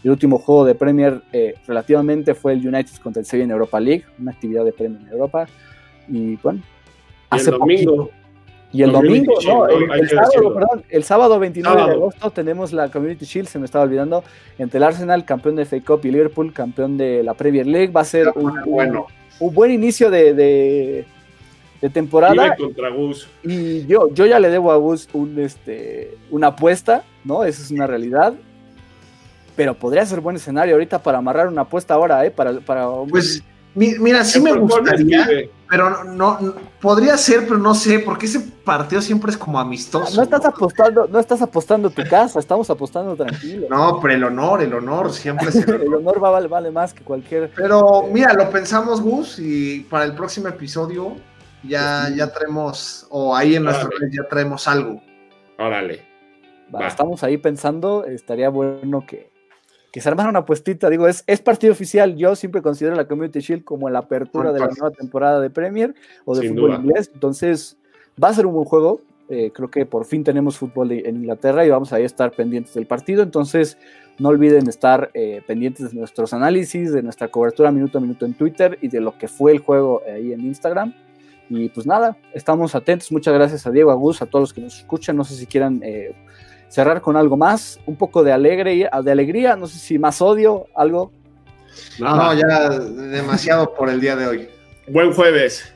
El último juego de Premier relativamente fue el United contra el Sevilla en Europa League, una actividad de Premier en Europa. Y bueno, hace el domingo. Y el domingo, no, el, sábado, perdón, el sábado 29 de agosto tenemos la Community Shield, se me estaba olvidando, entre el Arsenal, campeón de FA Cup, y Liverpool, campeón de la Premier League. Va a ser un, bueno. un, buen inicio de, de, temporada. Y yo, yo ya le debo a Gus un, este, una apuesta, ¿no? Esa es una realidad. Pero podría ser buen escenario ahorita para amarrar una apuesta ahora, ¿eh? Para, para pues Mira, sí me gustaría, pero no, podría ser, pero no sé, porque ese partido siempre es como amistoso. No estás apostando, no estás apostando tu casa, estamos apostando tranquilo. No, pero el honor, el honor siempre es el honor. vale, vale más que cualquier. Pero mira, lo pensamos, Gus, y para el próximo episodio ya, ya traemos, o ahí en nuestro red ya traemos algo. Órale. Estamos ahí pensando, estaría bueno que, que se armara una puestita. Digo, es, es partido oficial. Yo siempre considero la Community Shield como la apertura de la nueva temporada de Premier o de fútbol inglés. Entonces, va a ser un buen juego. Eh, creo que por fin tenemos fútbol en Inglaterra y vamos a estar pendientes del partido. Entonces, no olviden estar eh, pendientes de nuestros análisis, de nuestra cobertura minuto a minuto en Twitter y de lo que fue el juego ahí en Instagram. Y pues nada, estamos atentos. Muchas gracias a Diego, a Gus, a todos los que nos escuchan. No sé si quieran eh, cerrar con algo más, un poco de alegría, de alegría, no sé si más odio, algo. No, ya demasiado por el día de hoy. Buen jueves.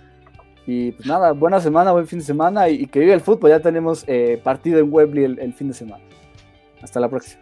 Y pues nada, buena semana, buen fin de semana y, que vive el fútbol. Ya tenemos eh, partido en Webley el fin de semana. Hasta la próxima.